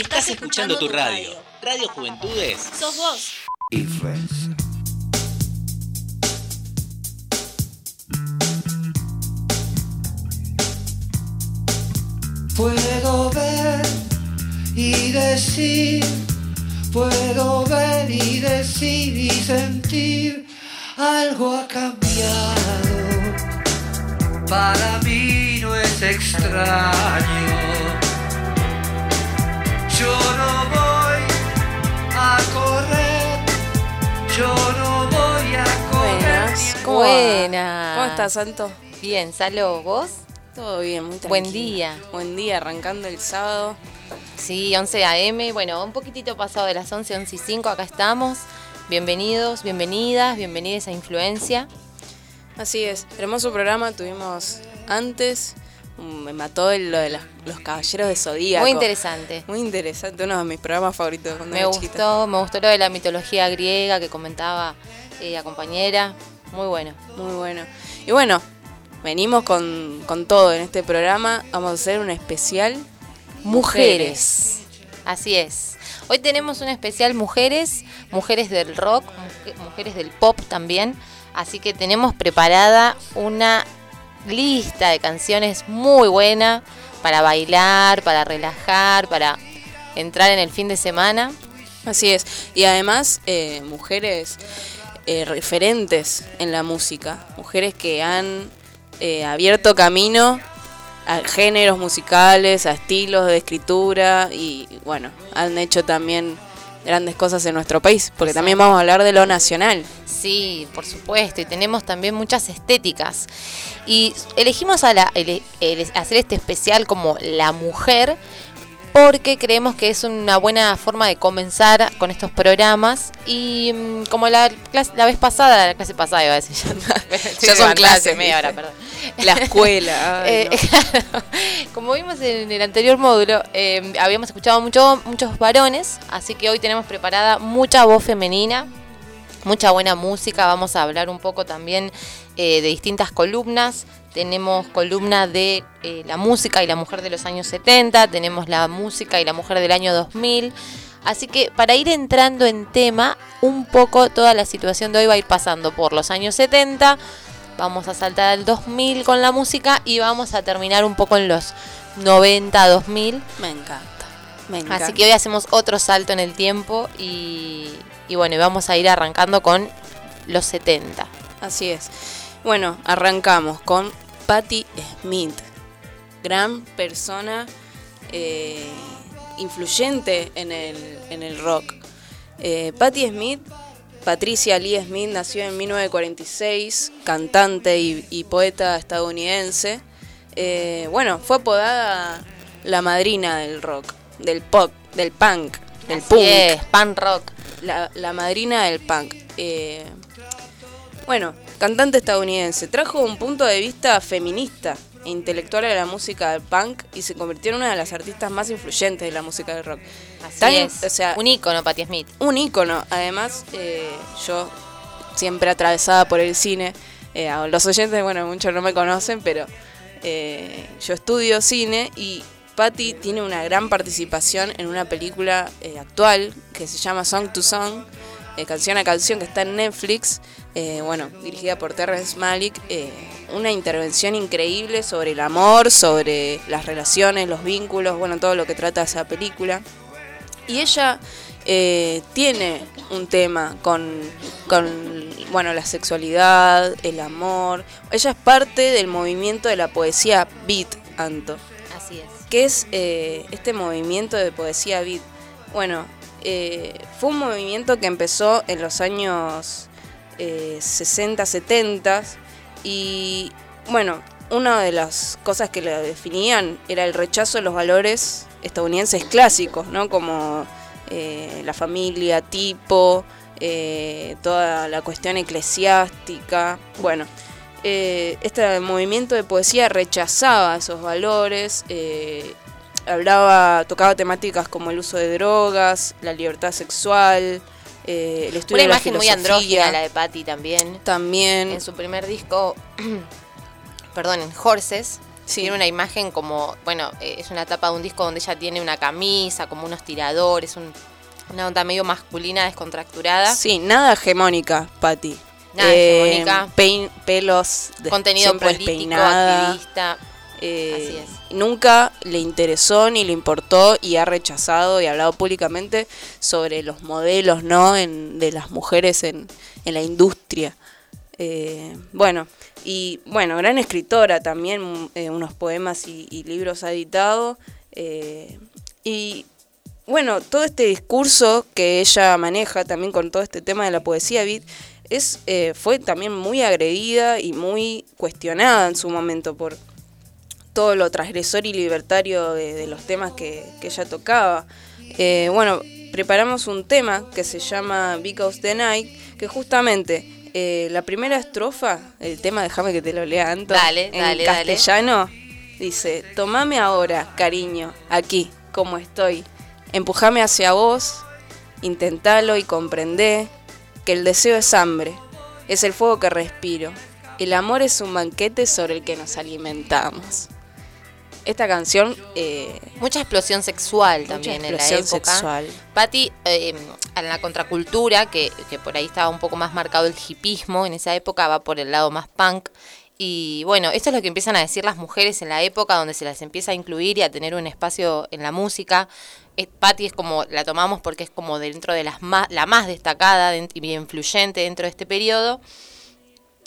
Estás escuchando tu radio. Radio Juventudes. Sos vos. Puedo ver y decir, puedo ver y decir y sentir, algo ha cambiado. Para mí no es extraño. Yo no voy a correr, yo no voy a correr. Buenas. ¿Cómo va? Buenas. ¿Cómo estás, Santo? Bien, Salo, ¿vos? Todo bien, muy Buen tranquila. día. Buen día, arrancando el sábado. Sí, 11 a.m. Bueno, un poquitito pasado de las 11, 11 y 5, acá estamos. Bienvenidos, bienvenidas, bienvenidos a Influencia. Así es, hermoso programa tuvimos antes. Me mató lo de los caballeros de Zodíaco. Muy interesante. Muy interesante, uno de mis programas favoritos cuando Me chiquita. gustó, me gustó lo de la mitología griega que comentaba eh, la compañera. Muy bueno. Muy bueno. Y bueno, venimos con, con todo en este programa. Vamos a hacer un especial Mujeres. Así es. Hoy tenemos un especial mujeres, mujeres del rock, muje- mujeres del pop también. Así que tenemos preparada una lista de canciones muy buena para bailar, para relajar, para entrar en el fin de semana. Así es. Y además, eh, mujeres eh, referentes en la música. Mujeres que han eh, abierto camino a géneros musicales, a estilos de escritura y bueno, han hecho también grandes cosas en nuestro país, porque también vamos a hablar de lo nacional. Sí, por supuesto, y tenemos también muchas estéticas. Y elegimos a la- ele- ele- hacer este especial como la mujer porque creemos que es una buena forma de comenzar con estos programas y mm, como la, clase- la vez pasada, la clase pasada iba a decir ya, Ya son clases, media hora, perdón. La escuela. ay, Eh, no. claro. Como vimos en el anterior módulo, eh, habíamos escuchado mucho, muchos varones, así que hoy tenemos preparada mucha voz femenina, mucha buena música. Vamos a hablar un poco también eh, de distintas columnas. Tenemos columna de eh, la música y la mujer de los años 70, tenemos la música y la mujer del año 2000. Así que para ir entrando en tema, un poco toda la situación de hoy va a ir pasando por los años 70, vamos a saltar al 2000 con la música y vamos a terminar un poco en los 90, 2000. Me encanta. Me encanta. Así que hoy hacemos otro salto en el tiempo y, y bueno, vamos a ir arrancando con los 70. Así es. Bueno, arrancamos con Patti Smith, gran persona eh, influyente en el, en el rock. Eh, Patti Smith, Patricia Lee Smith, nació en 1946, cantante y, y poeta estadounidense. Eh, bueno, fue apodada la madrina del rock, del pop, del punk, del Así punk es, pan rock. la, la madrina del punk. Eh, bueno, cantante estadounidense. Trajo un punto de vista feminista e intelectual a la música del punk y se convirtió en una de las artistas más influyentes de la música del rock. Así Tan- es. o sea, un ícono, Patti Smith. un ícono. Además, eh, yo siempre atravesada por el cine. eh, los oyentes, bueno, muchos no me conocen, pero eh, yo estudio cine y Patty tiene una gran participación en una película eh, actual que se llama Song to Song, eh, canción a canción que está en Netflix, eh, bueno, dirigida por Terrence Malick, eh, una intervención increíble sobre el amor, sobre las relaciones, los vínculos, bueno, todo lo que trata esa película. Y ella tiene un tema con, con, bueno, la sexualidad, el amor. Ella es parte del movimiento de la poesía beat, Anto. Así es. ¿Qué es este movimiento de poesía beat? Bueno, eh, fue un movimiento que empezó en los años eh, 60, 70 y bueno, una de las cosas que la definían era el rechazo de los valores estadounidenses clásicos, ¿no? Como eh, la familia, tipo, eh, toda la cuestión eclesiástica. Bueno, eh, este movimiento de poesía rechazaba esos valores, eh, hablaba, tocaba temáticas como el uso de drogas, la libertad sexual, eh, el estudio Una de la imagen muy andrógina la de Patty también. También, En su primer disco, perdón, en Horses, Sí. Tiene una imagen como, bueno, eh, es una tapa de un disco donde ella tiene una camisa, como unos tiradores, un- una onda medio masculina descontracturada. Sí, nada hegemónica, Patti. Nada hegemónica. pein- pelos de- Contenido político, activista. Eh, Así es. Nunca le interesó ni le importó y ha rechazado y hablado públicamente sobre los modelos ¿no? en, de las mujeres en, en la industria. Eh, bueno, y bueno, gran escritora también, eh, unos poemas y, y libros ha editado. y bueno, todo este discurso que ella maneja también con todo este tema de la poesía beat, es, fue también muy agredida y muy cuestionada en su momento por todo lo transgresor y libertario de, de los temas que, que ella tocaba. Eh, bueno, preparamos un tema que se llama Because the Night, que justamente eh, la primera estrofa, el tema, déjame que te lo lea, Anto, Dale, en dale, dale. castellano, dice, tomame ahora, cariño, aquí, como estoy, empujame hacia vos, intentalo y comprendé que el deseo es hambre, es el fuego que respiro, el amor es un banquete sobre el que nos alimentamos. Esta canción eh, Mucha explosión sexual Mucha también en la época. sexual. Patti, eh, en la contracultura, que, que por ahí estaba un poco más marcado el hipismo, en esa época va por el lado más punk. Y bueno, esto es lo que empiezan a decir las mujeres en la época, donde se las empieza a incluir y a tener un espacio en la música. Patti es como, la tomamos porque es como dentro de las más, la más destacada y influyente dentro de este periodo.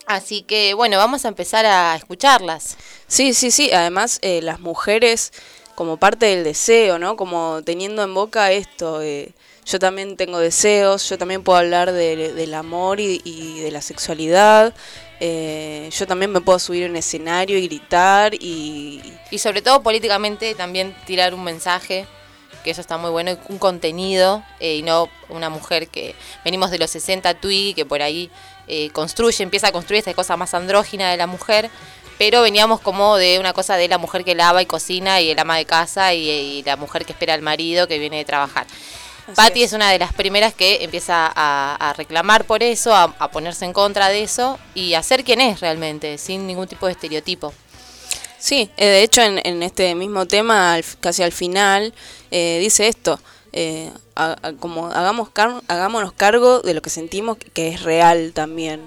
Así que bueno, vamos a empezar a escucharlas. Sí, sí, sí. Además, eh, las mujeres como parte del deseo, ¿no? Como teniendo en boca esto. eh, yo también tengo deseos, yo también puedo hablar de- del amor y, y de la sexualidad. eh, yo también me puedo subir a un escenario y gritar y... Y sobre todo políticamente también tirar un mensaje, que eso está muy bueno, un contenido, eh, y no una mujer que venimos de los 60 Twiggy, que por ahí eh, construye, empieza a construir esta cosa más andrógina de la mujer, pero veníamos como de una cosa de la mujer que lava y cocina y el ama de casa y, y la mujer que espera al marido que viene de trabajar. Así Patty es. es. una de las primeras que empieza a, a reclamar por eso, a, a ponerse en contra de eso y a ser quien es realmente, sin ningún tipo de estereotipo. Sí, eh, de hecho en, en este mismo tema, al- casi al final, eh, dice esto, eh, a- a- como hagamos car- hagámonos cargo de lo que sentimos que, es real también,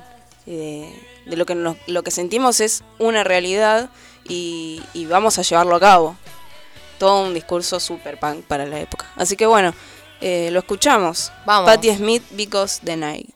eh, de lo que, nos- lo que sentimos es una realidad y, y vamos a llevarlo a cabo. Todo un discurso super punk para la época. Así que bueno, eh, lo escuchamos. Vamos. Patti Smith, Because the Night.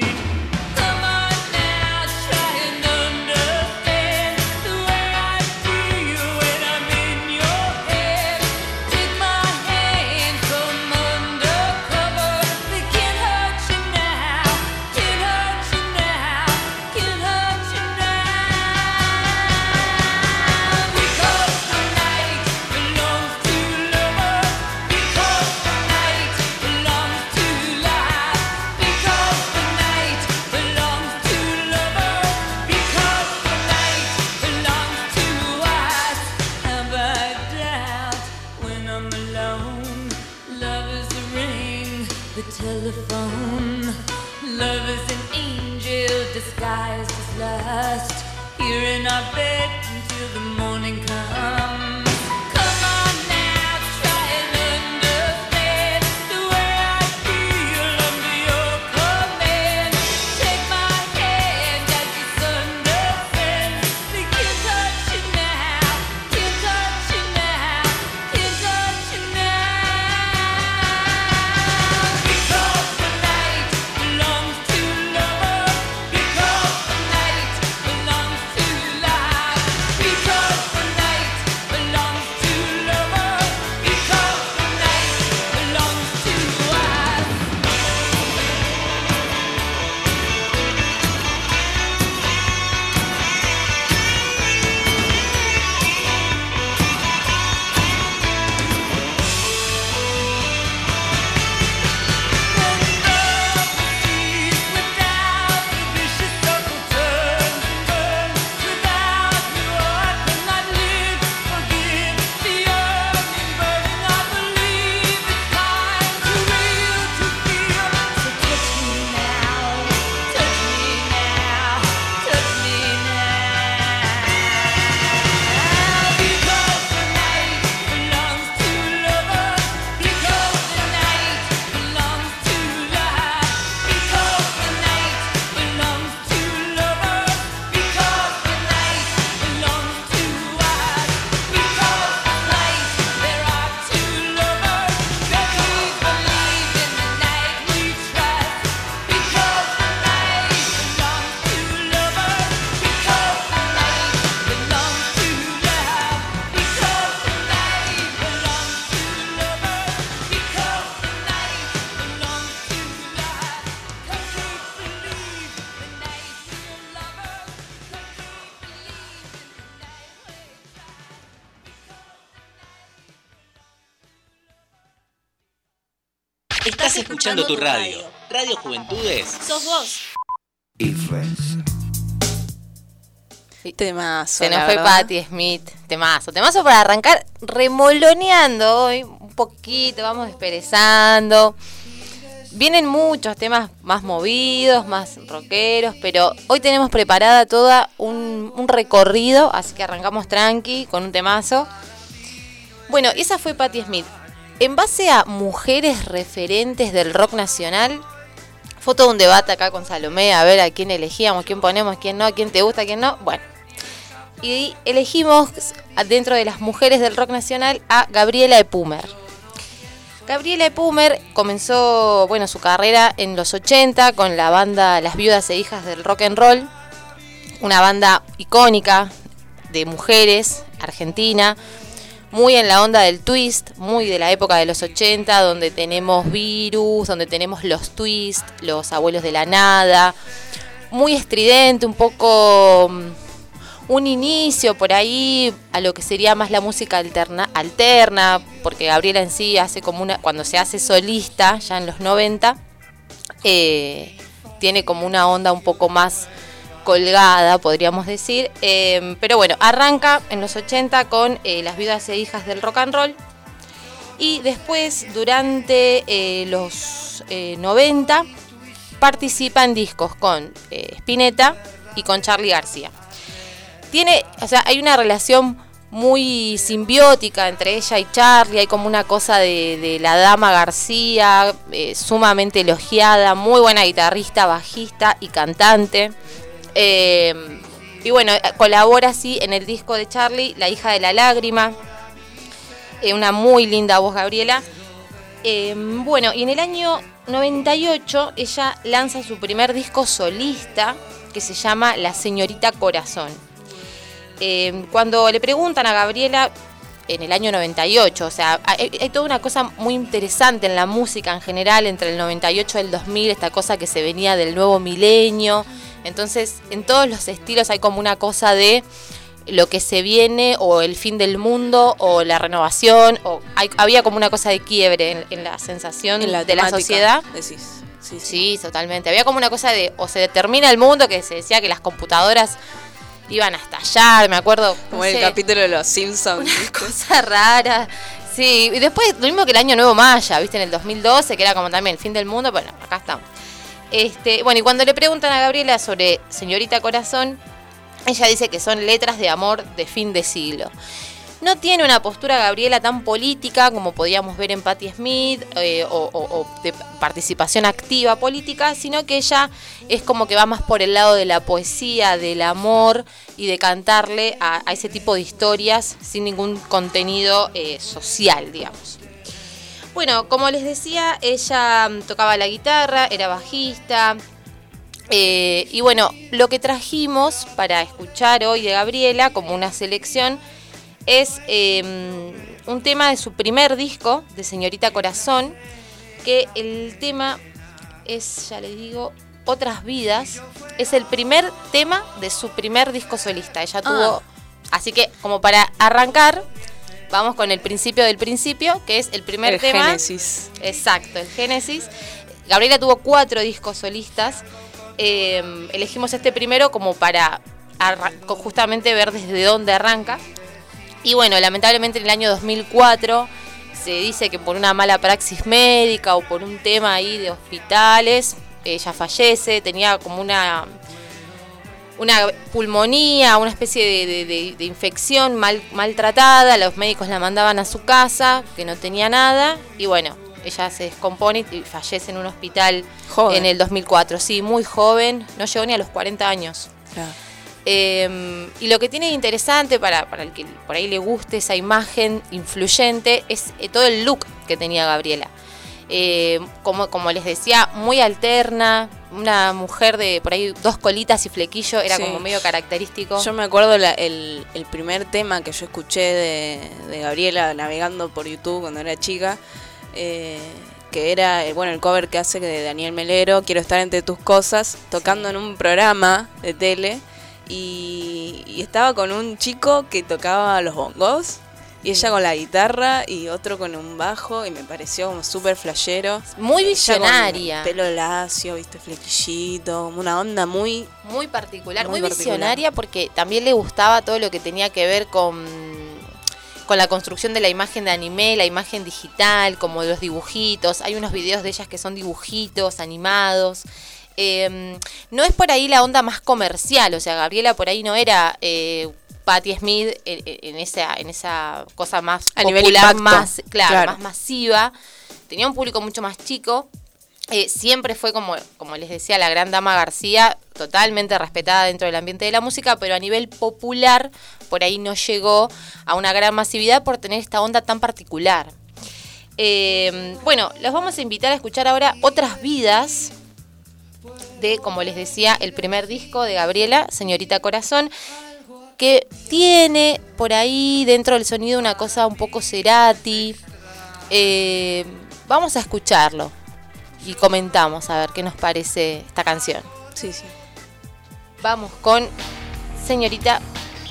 Tu radio. Radio Juventudes. Sos vos. Influencer. Temazo. Se nos fue. Patti Smith. Temazo. Temazo para arrancar remoloneando hoy un poquito. Vamos desperezando. Vienen muchos temas más movidos, más rockeros, pero hoy tenemos preparada toda un, un recorrido, así que arrancamos tranqui con un temazo. Bueno, esa fue Patti Smith. En base a mujeres referentes del rock nacional, fue todo un debate acá con Salomé, a ver a quién elegíamos, quién ponemos, quién no, quién te gusta, quién no. Bueno, y elegimos dentro de las mujeres del rock nacional a Gabriela Epumer. Gabriela Epumer comenzó bueno, su carrera en los 80 con la banda Las Viudas e Hijas del Rock and Roll, una banda icónica de mujeres argentina, muy en la onda del twist, muy de la época de los 80, donde tenemos Virus, donde tenemos los twist, los abuelos de la nada, muy estridente, un poco mm, un inicio por ahí a lo que sería más la música alterna, alterna porque Gabriela en sí hace como una, cuando se hace solista, ya en los 90, eh, tiene como una onda un poco más colgada, podríamos decir. Eh, pero bueno, arranca en los 80 con eh, Las viudas e hijas del rock and roll. Y después, durante eh, los eh, 90, participa en discos con eh, Spinetta y con Charlie García. Tiene, o sea, hay una relación muy simbiótica entre ella y Charlie, hay como una cosa de, la dama García, eh, sumamente elogiada, muy buena guitarrista, bajista y cantante. Eh, y bueno, colabora así en el disco de Charlie, La hija de la lágrima, eh, una muy linda voz Gabriela. Eh, bueno, y en el año 98 ella lanza su primer disco solista que se llama La señorita corazón. Eh, cuando le preguntan a Gabriela en el año 98, o sea, hay, hay toda una cosa muy interesante en la música en general entre el 98 y el 2000, esta cosa que se venía del nuevo milenio. Entonces, en todos los estilos hay como una cosa de lo que se viene o el fin del mundo o la renovación o hay- había como una cosa de quiebre en, en la sensación En la de la sociedad Decís. Sí, sí. Sí, totalmente. Había como una cosa de, o se termina el mundo, que se decía que las computadoras iban a estallar, me acuerdo. Como no el sé, capítulo de los Simpsons. Una cosa rara. Sí, y después lo mismo que el año nuevo Maya, viste, en el 2012, que era como también el fin del mundo, bueno, acá estamos. Este, bueno, y cuando le preguntan a Gabriela sobre Señorita Corazón, ella dice que son letras de amor de fin de siglo. No tiene una postura Gabriela tan política como podíamos ver en Patti Smith eh, o, o- o de participación activa política, sino que ella es como que va más por el lado de la poesía, del amor y de cantarle a, a ese tipo de historias sin ningún contenido eh, social, digamos. Bueno, como les decía, ella mm, tocaba la guitarra, era bajista. eh, y bueno, lo que trajimos para escuchar hoy de Gabriela como una selección es eh, un tema de su primer disco, de Señorita Corazón, que el tema es, ya les digo, Otras Vidas. Es el primer tema de su primer disco solista. Ella tuvo... Así que, como para arrancar, vamos con el principio del principio, que es el primer El tema. Génesis. Exacto, el Génesis. Gabriela tuvo cuatro discos solistas. Eh, elegimos este primero como para justamente ver desde dónde arranca. Y bueno, lamentablemente en el año 2004 se dice que por una mala praxis médica o por un tema ahí de hospitales, ella fallece, tenía como una una pulmonía, una especie de, de- de- de infección mal, maltratada, los médicos la mandaban a su casa, que no tenía nada, y bueno, ella se descompone y fallece en un hospital Joven. en el 2004, sí, muy joven, no llegó ni a los 40 años. Claro. Eh, y lo que tiene de interesante para, para el que por ahí le guste esa imagen influyente es eh, todo el look que tenía Gabriela. Eh, como, como les decía, muy alterna, una mujer de por ahí dos colitas y flequillo, era Sí. como medio característico. Yo me acuerdo la- el, el primer tema que yo escuché de, de Gabriela navegando por YouTube cuando era chica, eh, que era eh, bueno el cover que hace de Daniel Melero, Quiero estar entre tus cosas, tocando en un programa de tele y, y estaba con un chico que tocaba los bongos Y ella con la guitarra y otro con un bajo y me pareció como súper flashero. Muy visionaria. Pelo lacio, viste, flequillito, como una onda muy... Muy particular, muy, Muy particular. visionaria porque también le gustaba todo lo que tenía que ver con, con la construcción de la imagen de anime, la imagen digital, como los dibujitos. Hay unos videos de ellas que son dibujitos animados. Eh, no es por ahí la onda más comercial, o sea, Gabriela por ahí no era eh, Patti Smith en, en esa, en esa cosa más A nivel popular, impacto, más, claro, claro. más masiva. Tenía un público mucho más chico. Eh, siempre fue como, como les decía, la gran dama García, totalmente respetada dentro del ambiente de la música, pero a nivel popular, por ahí no llegó a una gran masividad por tener esta onda tan particular. Eh, bueno, los vamos a invitar a escuchar ahora otras vidas de, como les decía, el primer disco de Gabriela, Señorita Corazón, que tiene por ahí dentro del sonido una cosa un poco Cerati. Eh, vamos a escucharlo y comentamos a ver qué nos parece esta canción. Sí, sí. Vamos con Señorita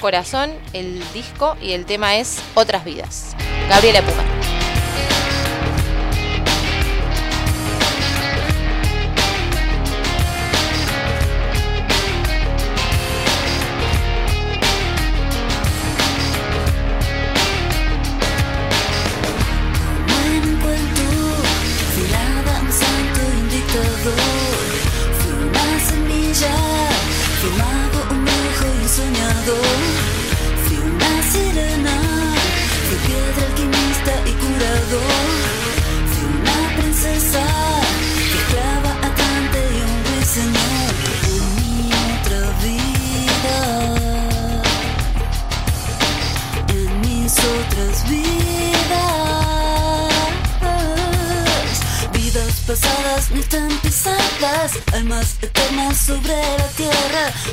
Corazón, el disco y el tema es Otras Vidas. Gabriela Puma.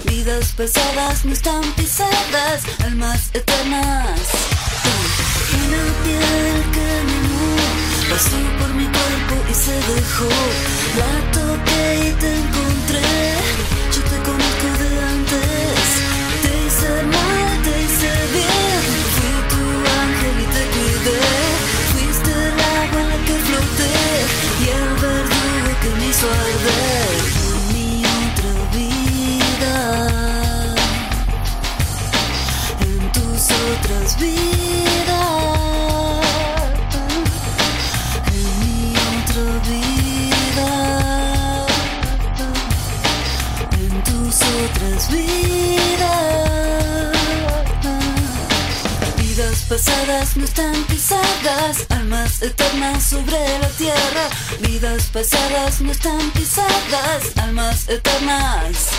Vidas pasadas no están pisadas, almas eternas. Una piel que amó, pasó por mi cuerpo y se dejó. La toqué y te pasadas no están pisadas, almas eternas sobre la tierra. Vidas pasadas no están pisadas, almas eternas.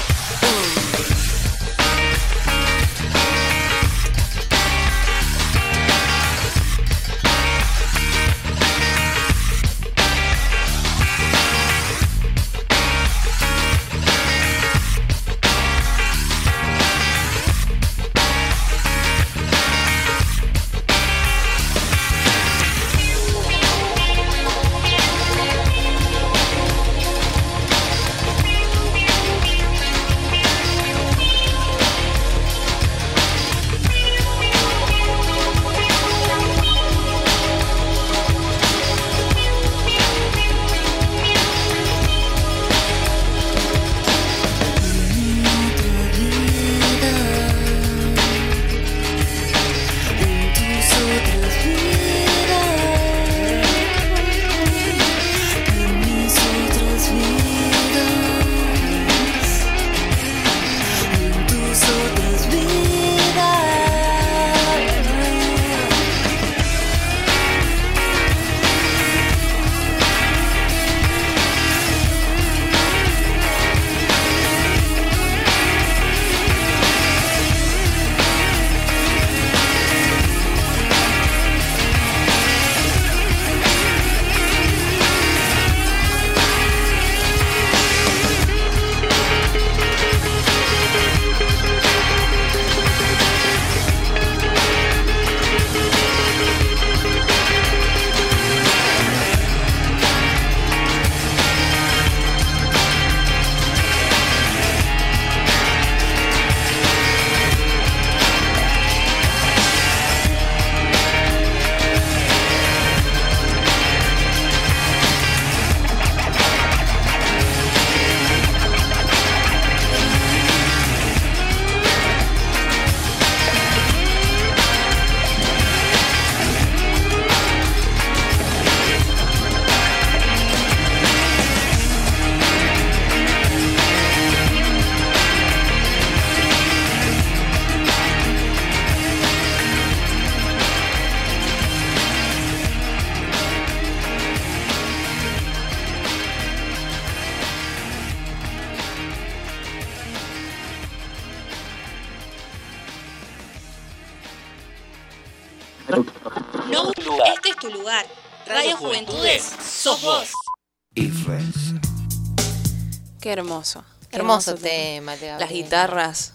Qué hermoso. Qué Hermoso tema, Las guitarras.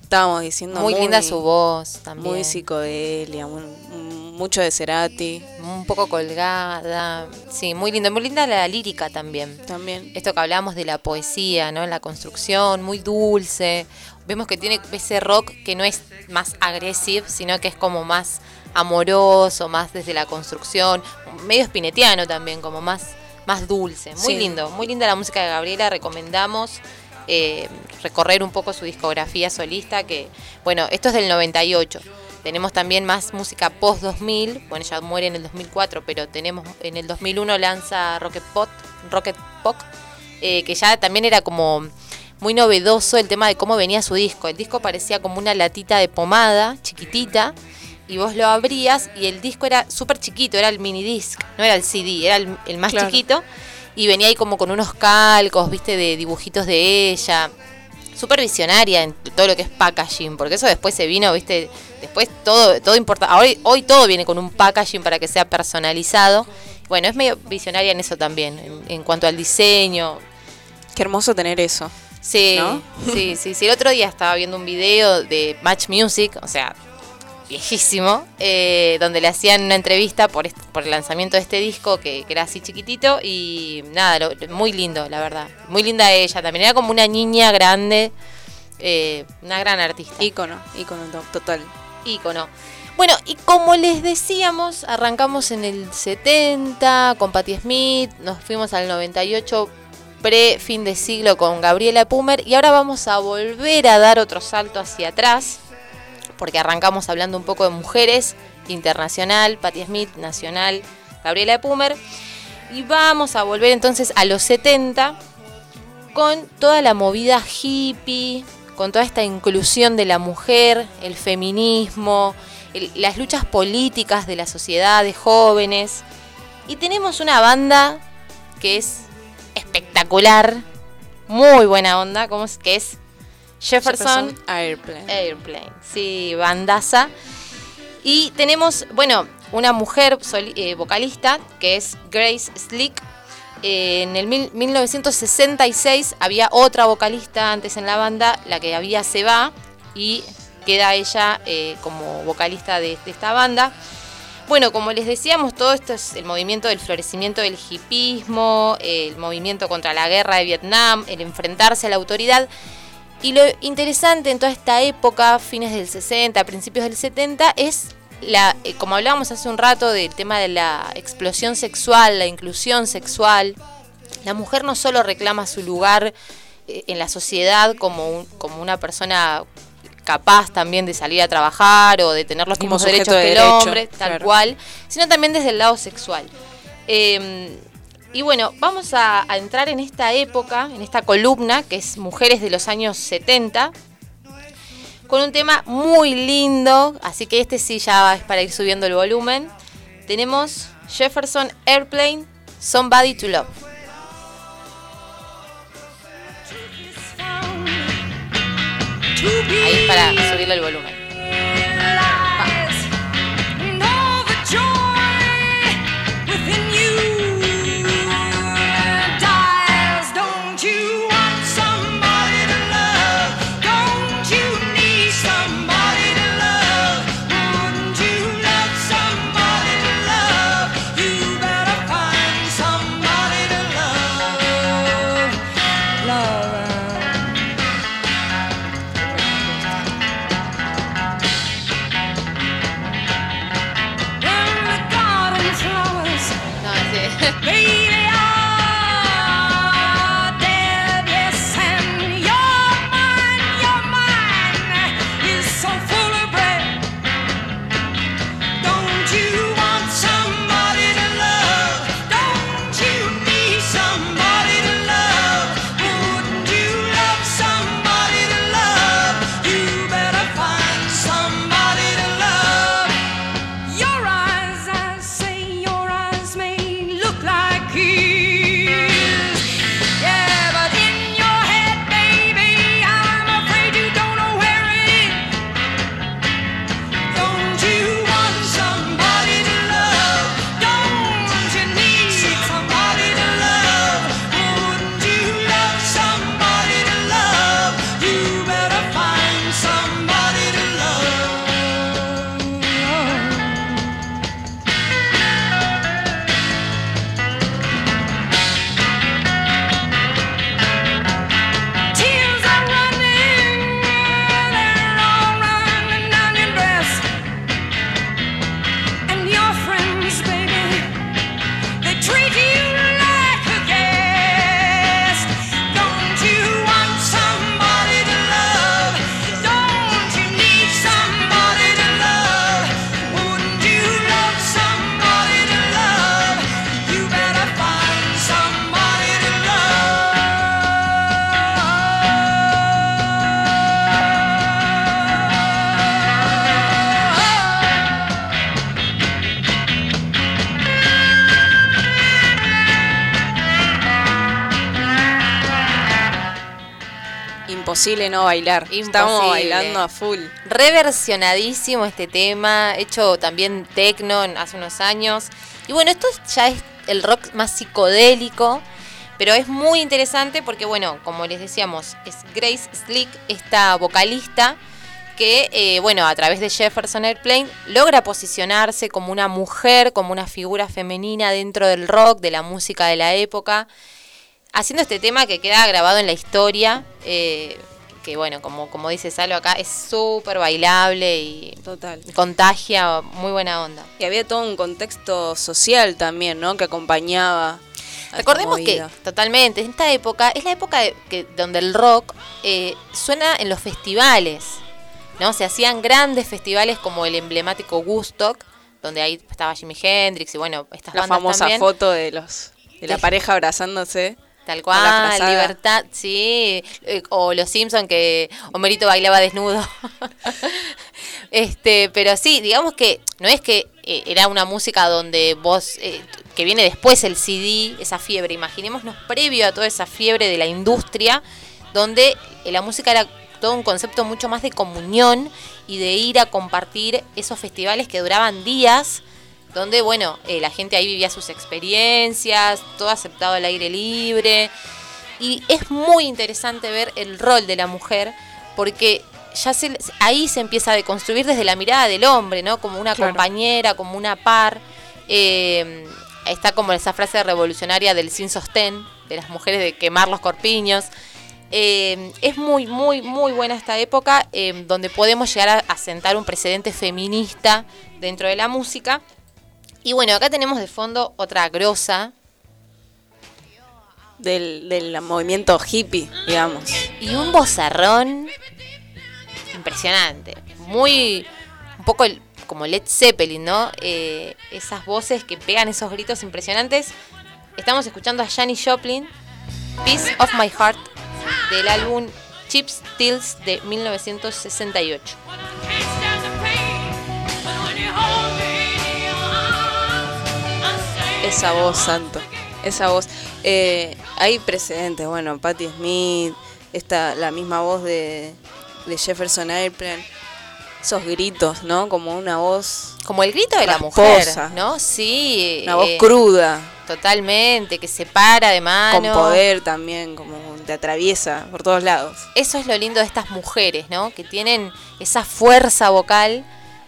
Estábamos diciendo Muy, linda su voz también. Muy psicodelia, muy- mucho de Cerati Un poco colgada. Sí, muy linda. Muy linda la lírica también. también. Esto que hablábamos de la poesía, ¿no? La construcción, muy dulce. Vemos que tiene ese rock que no es más agresivo, sino que es como más amoroso, más desde la construcción, medio espinetiano también, como más, más dulce. Muy Sí. lindo, muy linda la música de Gabriela, recomendamos eh, recorrer un poco su discografía solista, que bueno, esto es del 98. Tenemos también más música post 2000, bueno, ella muere en el 2004, pero tenemos en el 2001 lanza Rocket Pop, Rocket Pop eh, que ya también era como muy novedoso el tema de cómo venía su disco. El disco parecía como una latita de pomada, chiquitita, y vos lo abrías y el disco era súper chiquito, era el mini disc, no era el CD, era el, el más Claro. chiquito, y venía ahí como con unos calcos, viste, de dibujitos de ella. Súper visionaria en todo lo que es packaging, porque eso después se vino, viste, después todo, todo importa. Hoy, hoy todo viene con un packaging para que sea personalizado. Bueno, es medio visionaria en eso también, en, en cuanto al diseño, Qué hermoso tener eso. Sí, ¿No? sí, sí, sí. El otro día estaba viendo un video de Match Music, o sea, viejísimo, eh, donde le hacían una entrevista por, el lanzamiento de este disco, que, que era así chiquitito, y nada, lo- muy lindo, la verdad. Muy linda ella también, era como una niña grande, eh, una gran artista. Ícono, ícono to- total. ícono. Bueno, y como les decíamos, arrancamos en el 70 con Patti Smith, nos fuimos al 98 pre fin de siglo con Gabriela Pumer y ahora vamos a volver a dar otro salto hacia atrás, porque arrancamos hablando un poco de mujeres, internacional, Patti Smith, nacional, Gabriela Pumer, y vamos a volver entonces a los 70 con toda la movida hippie, con toda esta inclusión de la mujer, el feminismo, las luchas políticas de la sociedad de jóvenes. Y tenemos una banda que es espectacular, muy buena onda, como es, que es Jefferson, Airplane. Airplane. Sí, bandaza. Y tenemos, bueno, una mujer eh, vocalista que es Grace Slick. Eh, en el mil- 1966 había otra vocalista antes en la banda, la que había se va y queda ella eh, como vocalista de, de esta banda. Bueno, como les decíamos, todo esto es el movimiento del florecimiento del hipismo, el movimiento contra la guerra de Vietnam, el enfrentarse a la autoridad. Y lo interesante en toda esta época, fines del 60, principios del 70, es la, eh, como hablábamos hace un rato del tema de la explosión sexual, la inclusión sexual. La mujer no solo reclama su lugar eh, en la sociedad como, un- como una persona capaz también de salir a trabajar o de tener los mismos derechos de que el derecho, hombre, tal claro. cual, sino también desde el lado sexual. Eh, y bueno, vamos a, entrar en esta época, en esta columna, que es Mujeres de los años 70, con un tema muy lindo, así que este sí ya es para ir subiendo el volumen. Tenemos Jefferson Airplane, Somebody to Love. Ahí es para subirle el volumen. Imposible no bailar. Imposible. bailando a full. reversionadísimo este tema, hecho también tecno en- hace unos años. Y bueno, esto ya es el rock más psicodélico, pero es muy interesante porque, bueno, como les decíamos, es Grace Slick, esta vocalista que, eh, bueno, a través de Jefferson Airplane logra posicionarse como una mujer, como una figura femenina dentro del rock, de la música de la época, haciendo este tema que queda grabado en la historia. eh, que bueno, como, como dice Salo acá, es súper bailable y Total. contagia muy buena onda. Y había todo un contexto social también, ¿no? Que acompañaba. Recordemos que, totalmente, en esta época es la época de- que, donde el rock eh, suena en los festivales, ¿no? Se hacían grandes festivales como el emblemático Woodstock, donde ahí estaba Jimi Hendrix y bueno, estas la bandas famosa también. foto de los de la pareja abrazándose. Tal cual, libertad, sí. Eh, o los Simpson que Homerito bailaba desnudo. este, pero sí, digamos que no es que eh, era una música donde vos, eh, que viene después el CD, esa fiebre. Imaginémonos previo a toda esa fiebre de la industria, donde eh, la música era todo un concepto mucho más de comunión y de ir a compartir esos festivales que duraban días donde, bueno, eh, la gente ahí vivía sus experiencias, todo aceptado al aire libre. Y es muy interesante ver el rol de la mujer, porque ya se, ahí se empieza a deconstruir desde la mirada del hombre, ¿no? Como una Claro. compañera, como una par. Eh, está como esa frase revolucionaria del sin sostén, de las mujeres de quemar los corpiños. Eh, es muy, muy, muy buena esta época eh, donde podemos llegar a, a sentar un precedente feminista dentro de la música. Y bueno, acá tenemos de fondo otra grosa Del, del movimiento hippie, digamos. y un bozarrón impresionante. Muy, un poco el- como Led Zeppelin, ¿no? Eh, esas voces que pegan esos gritos impresionantes. Estamos escuchando a Janis Joplin, Piece of My Heart, del álbum Chips Tills de 1968. Esa voz, santo. Esa voz. Eh, hay precedentes, bueno, Patti Smith, esta, la misma voz de, de Jefferson Airplane. Esos gritos, ¿no? Como una voz, Como el grito de la mujer, ¿no? Sí. una voz eh, cruda, Totalmente, que se para de mano. con poder también, como te atraviesa por todos lados. Eso es lo lindo de estas mujeres, ¿no? Que tienen esa fuerza vocal,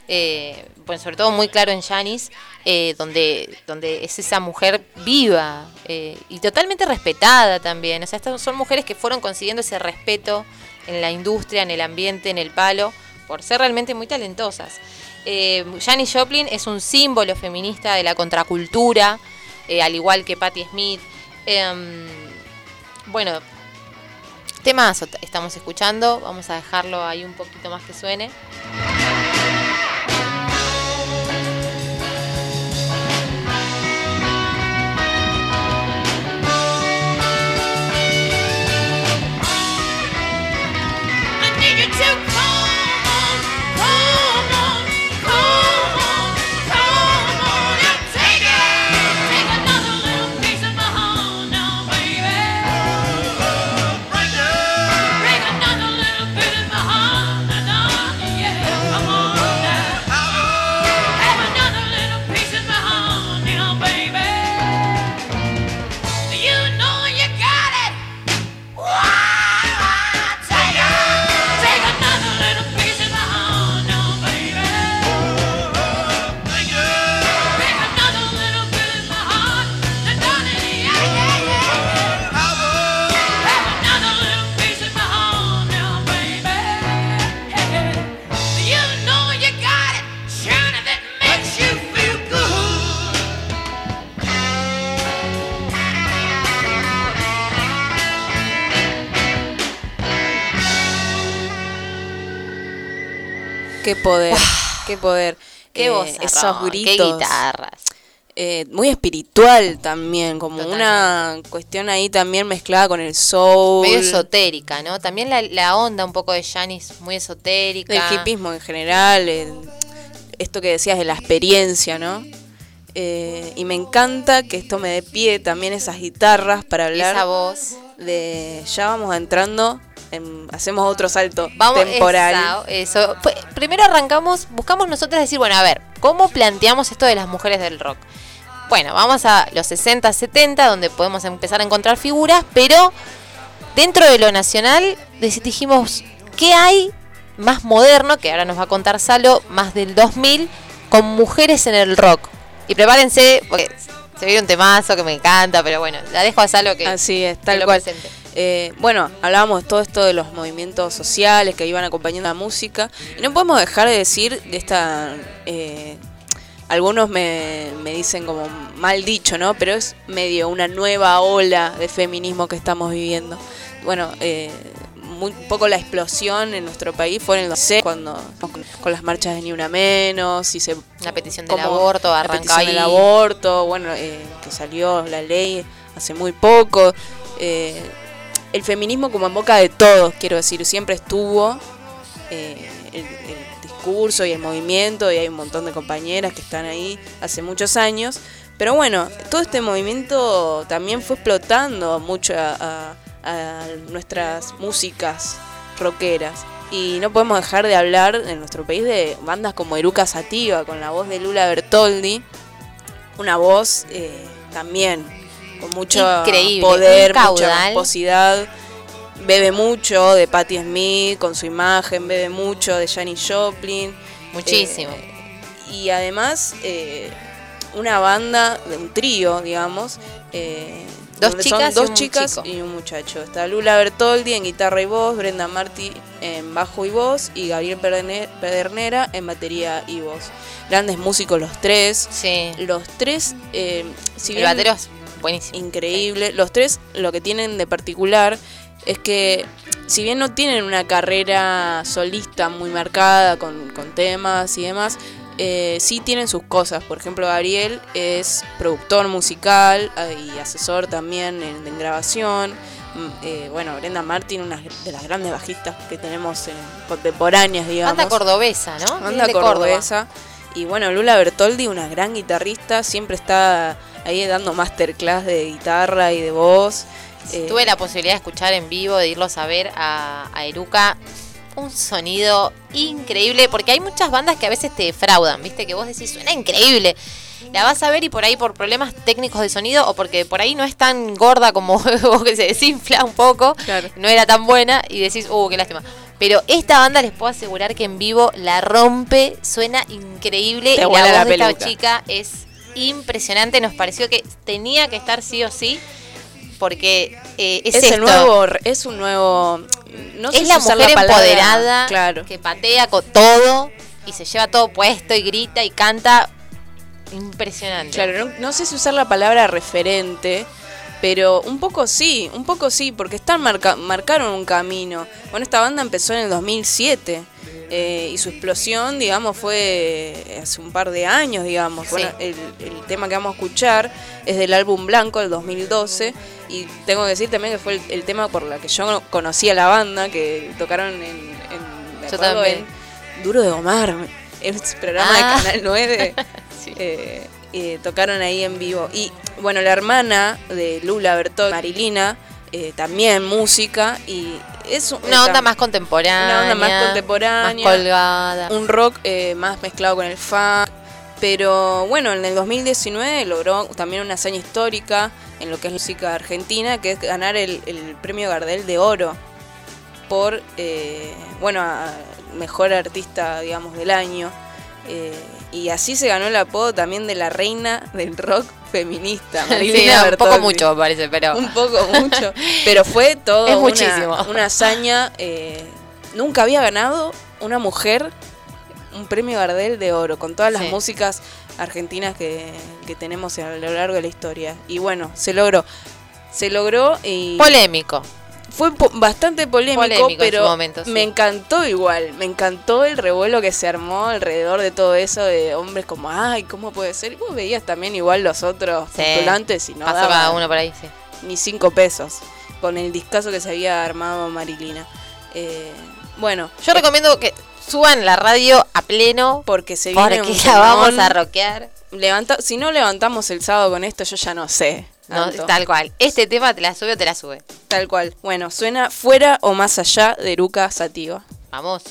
eh, bueno, sobre todo muy claro en Janis, eh, donde, donde es esa mujer viva eh, y totalmente respetada también. O sea, estas son mujeres que fueron consiguiendo ese respeto en la industria, en el ambiente, en el palo, por ser realmente muy talentosas. Eh, Janis Joplin es un símbolo feminista de la contracultura, eh, al igual que Patti Smith. Em, bueno, temazo t- estamos escuchando. Vamos a dejarlo ahí un poquito más que suene. Qué poder, qué poder. Qué Eh, vozarrón, esos qué gritos. guitarras. eh, muy espiritual también, como una cuestión ahí también mezclada con el soul. Medio esotérica, ¿no? También la, la onda un poco de Janis, muy esotérica. del hipismo en general, el- esto que decías de la experiencia, ¿no? Eh, y me encanta que esto me dé pie también esas guitarras para hablar esa voz. de... Ya vamos entrando em, hacemos otro salto Vamos, temporal. eso. Pues, primero arrancamos, buscamos nosotros decir, bueno, a ver, ¿cómo planteamos esto de las mujeres del rock? Bueno, vamos a los 60, 70, donde podemos empezar a encontrar figuras, pero dentro de lo nacional dijimos, ¿qué hay más moderno, que ahora nos va a contar Salo, más del 2000, con mujeres en el rock? Y prepárense, porque se viene un temazo que me encanta, pero bueno, la dejo a Salo que, Así es, que tal lo cual. presente. Eh, bueno, hablábamos de todo esto de los movimientos sociales que iban acompañando la música. Y no podemos dejar de decir de esta. eh, algunos me, me dicen como mal dicho, ¿no? Pero es medio una nueva ola de feminismo que estamos viviendo. Bueno, eh, muy poco la explosión en nuestro país fue en el 2006, cuando con, las marchas de Ni Una Menos y se La petición del aborto la arranca petición ahí. del aborto, bueno, eh, que salió la ley hace muy poco. Eh, el feminismo como en boca de todos, quiero decir, siempre estuvo eh, el, discurso y el movimiento, y hay un montón de compañeras que están ahí hace muchos años. Pero bueno, todo este movimiento también fue explotando mucho a nuestras músicas rockeras. Y no podemos dejar de hablar en nuestro país de bandas como Eruca Sativa, con la voz de Lula Bertoldi. Una voz eh, también con mucho Increíble, poder, mucha pomposidad. Bebe mucho de Patti Smith con su imagen, bebe mucho de Janis Joplin. Muchísimo. Eh, y además, eh, una banda, de un trío, digamos. eh, Dos chicas y son dos un chicas chico. y un muchacho. Está Lula Bertoldi en guitarra y voz, Brenda Martí en bajo y voz y Gabriel Pederne- Pedernera en batería y voz. Grandes músicos los tres. Sí. Los tres, eh, si el bien batero es buenísimo. increíble. Los tres lo que tienen de particular es que si bien no tienen una carrera solista muy marcada con, con temas y demás, eh, sí tienen sus cosas. Por ejemplo, Gabriel es productor musical eh, y asesor también en, en grabación. Mm, eh, bueno, Brenda Martin, una de las grandes bajistas que tenemos en contemporáneas, digamos. Banda cordobesa, ¿no? Banda Córdoba. Y bueno, Lula Bertoldi, una gran guitarrista, siempre está ahí dando masterclass de guitarra y de voz. Eh, Tuve la posibilidad de escuchar en vivo, de irlos a ver a, a Eruca. Un sonido increíble, porque hay muchas bandas que a veces te defraudan, ¿viste? Que vos decís, suena increíble. La vas a ver y por ahí por problemas técnicos de sonido o porque por ahí no es tan gorda como vos que se desinfla un poco, Claro. no era tan buena y decís, uh, qué lástima. Pero esta banda les puedo asegurar que en vivo la rompe, suena increíble Te y la voz la de esta chica es impresionante. Nos pareció que tenía que estar sí o sí porque eh, es, es, esto. el nuevo, es un nuevo. No es la mujer empoderada Claro. que patea con todo y se lleva todo puesto y grita y canta. Impresionante. Claro, no, no sé si usar la palabra referente, pero un poco sí, un poco sí, porque están marca marcaron un camino. Bueno, esta banda empezó en el 2007 eh, y su explosión, digamos, fue hace un par de años, digamos. Sí. Bueno, el, el tema que vamos a escuchar es del álbum Blanco del 2012 y tengo que decir también que fue el, el tema por la que yo conocí a la banda, que tocaron en... en Yo también. en Duro de Omar, el programa Ah. de Canal 9. Sí. eh, eh, tocaron ahí en vivo. Y bueno, la hermana de Lula Bertol, Marilina, eh, también música y es un- Una onda más contemporánea. Una onda más contemporánea. Más colgada. un rock eh, más mezclado con el funk. Pero bueno, en el 2019 logró también una hazaña histórica en lo que es música argentina, que es ganar el, el premio Gardel de Oro por, eh, bueno, a mejor artista, digamos, del año. Eh, y así se ganó el apodo también de la reina del rock feminista. Sí, Marilina no, un poco mucho me parece, pero. Un poco mucho. Pero fue todo Es una, muchísimo. una hazaña. eh, nunca había ganado una mujer un premio Gardel de oro, con todas las Sí. músicas argentinas que, que tenemos a lo largo de la historia. Y bueno, se logró. Se logró y Polémico. Fue po- bastante polémico, pero su momento, sí. me encantó igual. Me encantó el revuelo que se armó alrededor de todo eso de hombres como, ay, ¿cómo puede ser? Y vos veías también igual los otros Sí. postulantes y no daban cada uno por ahí, sí. ni cinco pesos con el discazo que se había armado Marilina. Eh, bueno, Yo recomiendo que suban la radio a pleno porque se viene porque un la vamos a rockear. Levanta, si no levantamos el sábado con esto, yo ya no sé. No, tal cual. Este tema te la sube o te la sube. Tal cual. Bueno, suena Fuera o Más Allá de Eruca Sativa. Vamos.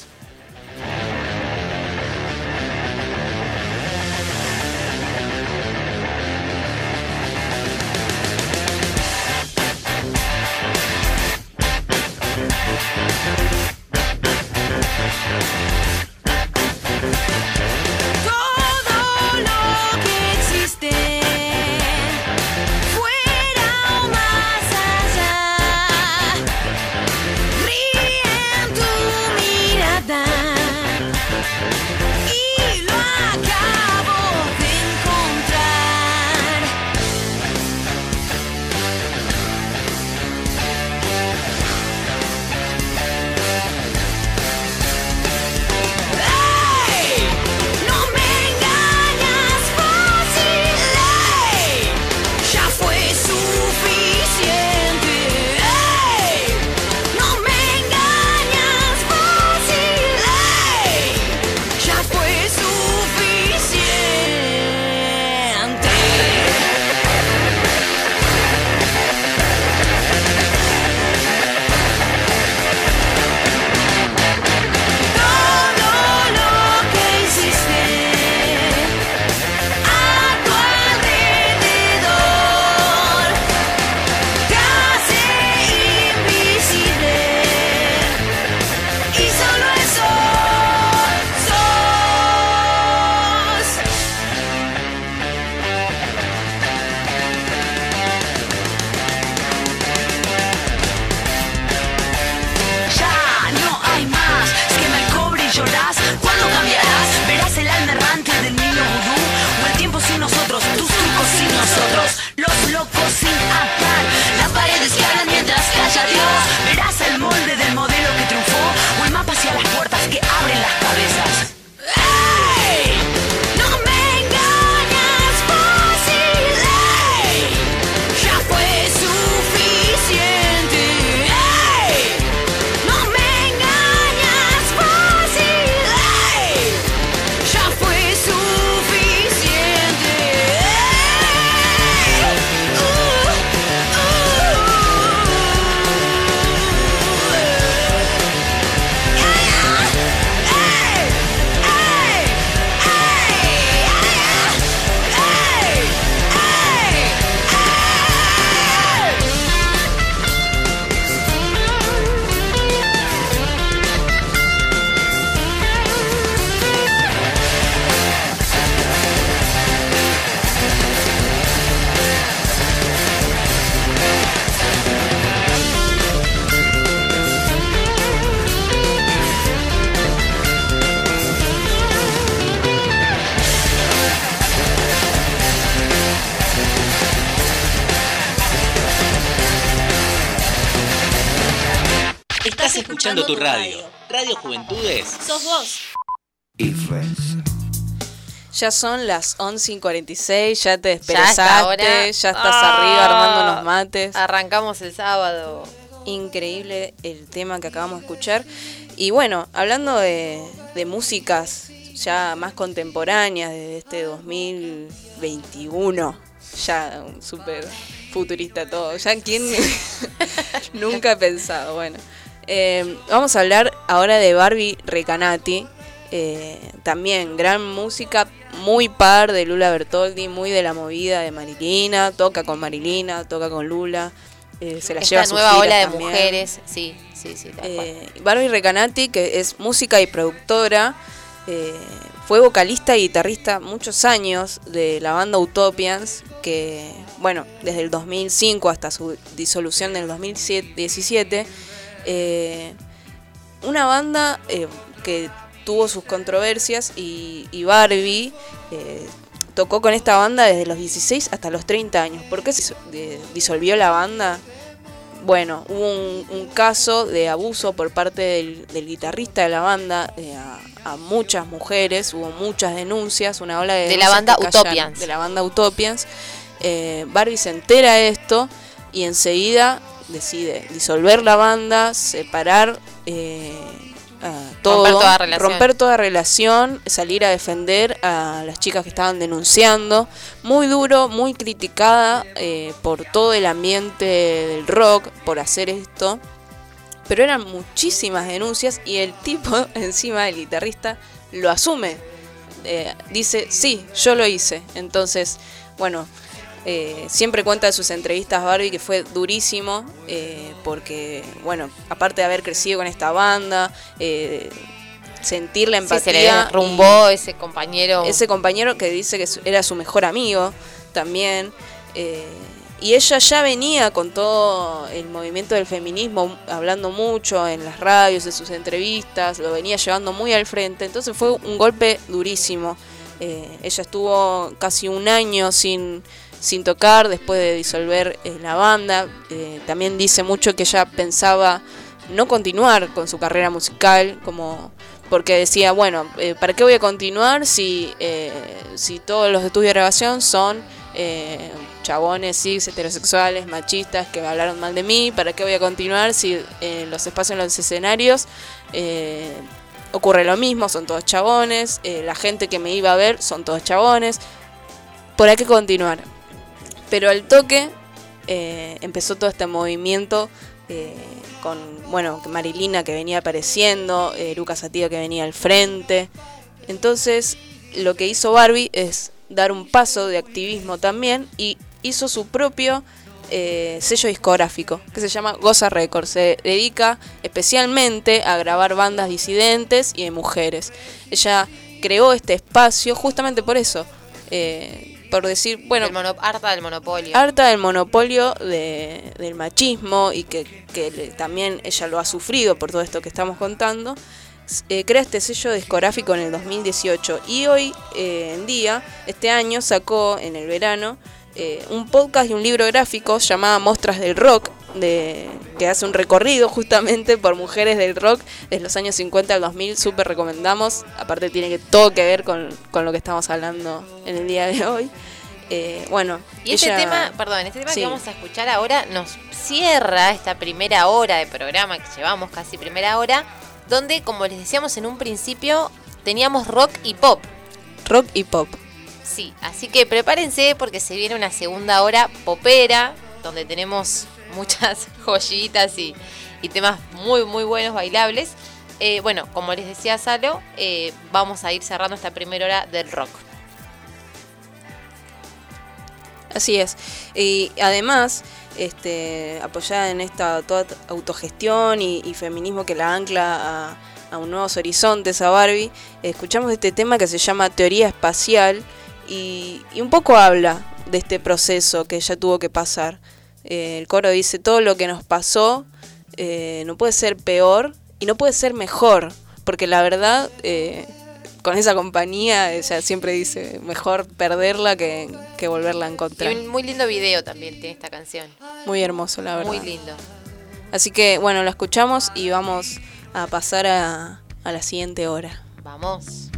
Escuchando tu radio. Radio Juventudes. Sos vos. Influence. Ya son las 11 y 46, ya te Ya desperezaste, ya estás Ah. arriba armando unos mates. Arrancamos el sábado. Increíble el tema que acabamos de escuchar. Y bueno, hablando de, de músicas ya más contemporáneas, desde este 2021, ya un súper futurista todo. Ya quién nunca ha pensado. Bueno, eh, vamos a hablar ahora de Barbie Recanati. eh, también gran música, muy par de Lula Bertoldi, muy de la movida de Marilina. Toca con Marilina, toca con Lula. eh, se la lleva a sus nueva ola de también. mujeres. Sí, sí, sí. Eh, Barbie Recanati, que es música y productora, eh, fue vocalista y guitarrista muchos años de la banda Utopians, que, bueno, desde el 2005 hasta su disolución en el 2017, eh, una banda eh, que tuvo sus controversias y, y Barbie eh, tocó con esta banda desde los 16 hasta los 30 años. ¿Por qué se disolvió la banda? Bueno, hubo un, un caso de abuso por parte del, del guitarrista de la banda eh, a, a muchas mujeres, hubo muchas denuncias, una ola de De la banda Utopians. De la banda Utopians. Eh, Barbie se entera de esto y enseguida decide disolver la banda, separar eh, a todo, Romper toda relación. romper toda relación, salir a defender a las chicas que estaban denunciando. Muy duro, muy criticada eh, por todo el ambiente del rock, por hacer esto. Pero eran muchísimas denuncias y el tipo, encima el guitarrista, lo asume. Eh, dice, sí, yo lo hice. Entonces, bueno, eh, siempre cuenta de sus entrevistas Barbie que fue durísimo eh, porque, bueno, aparte de haber crecido con esta banda, eh, sentir la Sí, empatía. se le derrumbó ese compañero. ese compañero que dice que era su mejor amigo también. y ella ya venía con todo el movimiento del feminismo, hablando mucho en las radios, en sus entrevistas, lo venía llevando muy al frente. Entonces fue un golpe durísimo. Ella estuvo casi un año sin, sin tocar después de disolver eh, la banda. Eh, también dice mucho que ella pensaba no continuar con su carrera musical, como porque decía, bueno, eh, ¿para qué voy a continuar si, si todos los estudios de grabación son chabones, cis, heterosexuales, machistas que hablaron mal de mí? ¿Para qué voy a continuar si los espacios, en los escenarios ocurre lo mismo? Son todos chabones, la gente que me iba a ver son todos chabones. ¿Por qué continuar? Pero al toque eh, empezó todo este movimiento eh, con, bueno, Marilina que venía apareciendo, eh, Lucas Sativa que venía al frente. Entonces, lo que hizo Barbie es dar un paso de activismo también y hizo su propio eh, sello discográfico que se llama Goza Records. Se dedica especialmente a grabar bandas disidentes y de mujeres. Ella creó este espacio justamente por eso. Por decir, bueno, el mono- harta del monopolio. harta del monopolio de- del machismo y que, que le- también ella lo ha sufrido por todo esto que estamos contando, eh, crea este sello discográfico en el 2018 y hoy eh, en día, este año, sacó en el verano eh, un podcast y un libro gráfico llamado Mostras del Rock, de, que hace un recorrido justamente por mujeres del rock desde los años 50 al 2000, súper recomendamos, aparte tiene que todo que ver con, con lo que estamos hablando en el día de hoy. Eh, bueno, Y este ella- tema, perdón, este tema Sí. que vamos a escuchar ahora nos cierra esta primera hora de programa que llevamos casi primera hora, donde como les decíamos en un principio teníamos rock y pop. rock y pop. Sí, así que prepárense porque se viene una segunda hora popera, donde tenemos muchas joyitas y, y temas muy, muy buenos, bailables. Eh, bueno, como les decía Salo, eh, vamos a ir cerrando esta primera hora del rock. Así es. Y además, este, apoyada en esta toda autogestión y, y feminismo que la ancla a, a un nuevos horizontes a Barbie, escuchamos este tema que se llama Teoría Espacial y, y un poco habla de este proceso que ella tuvo que pasar. Eh, el coro dice, todo lo que nos pasó eh, no puede ser peor y no puede ser mejor, porque la verdad... eh, con esa compañía, ella siempre dice, mejor perderla que, que volverla a Y encontrar. un muy lindo video también tiene esta canción. Muy hermoso, la verdad. Muy lindo. Así que, bueno, la escuchamos y vamos a pasar a, a la siguiente hora. Vamos.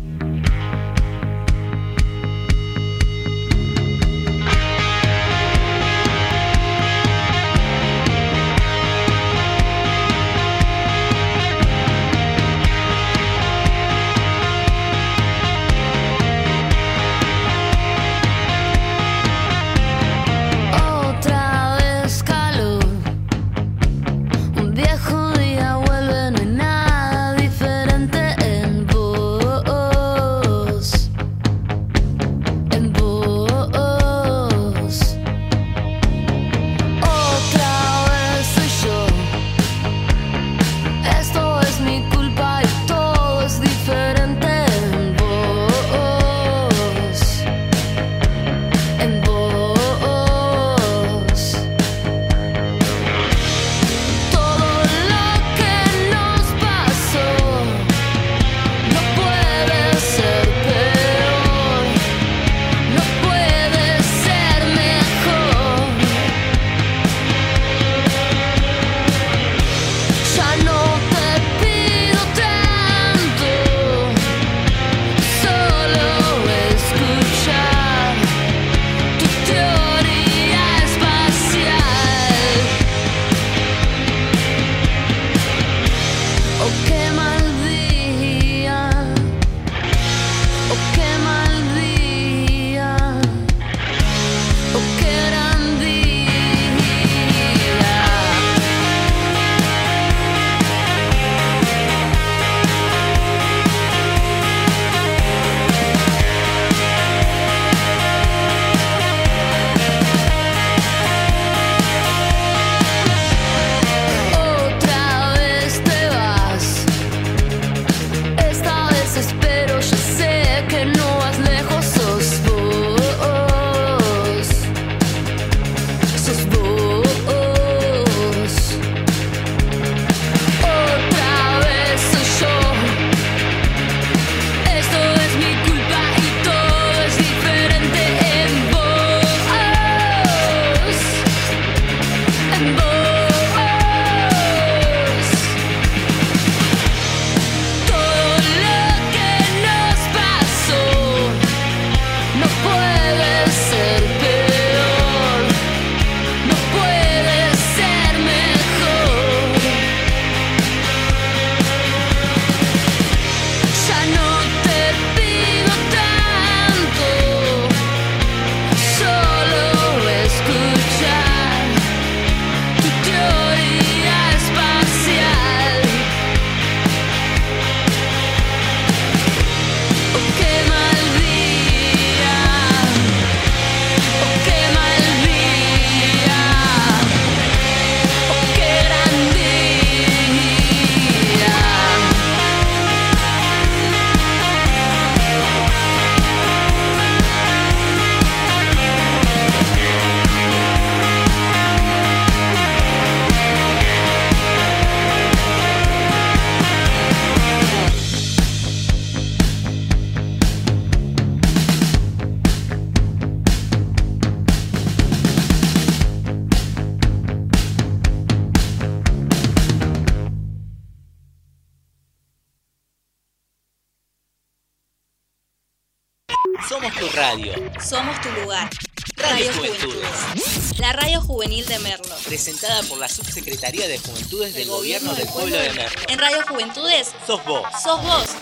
Sos vos.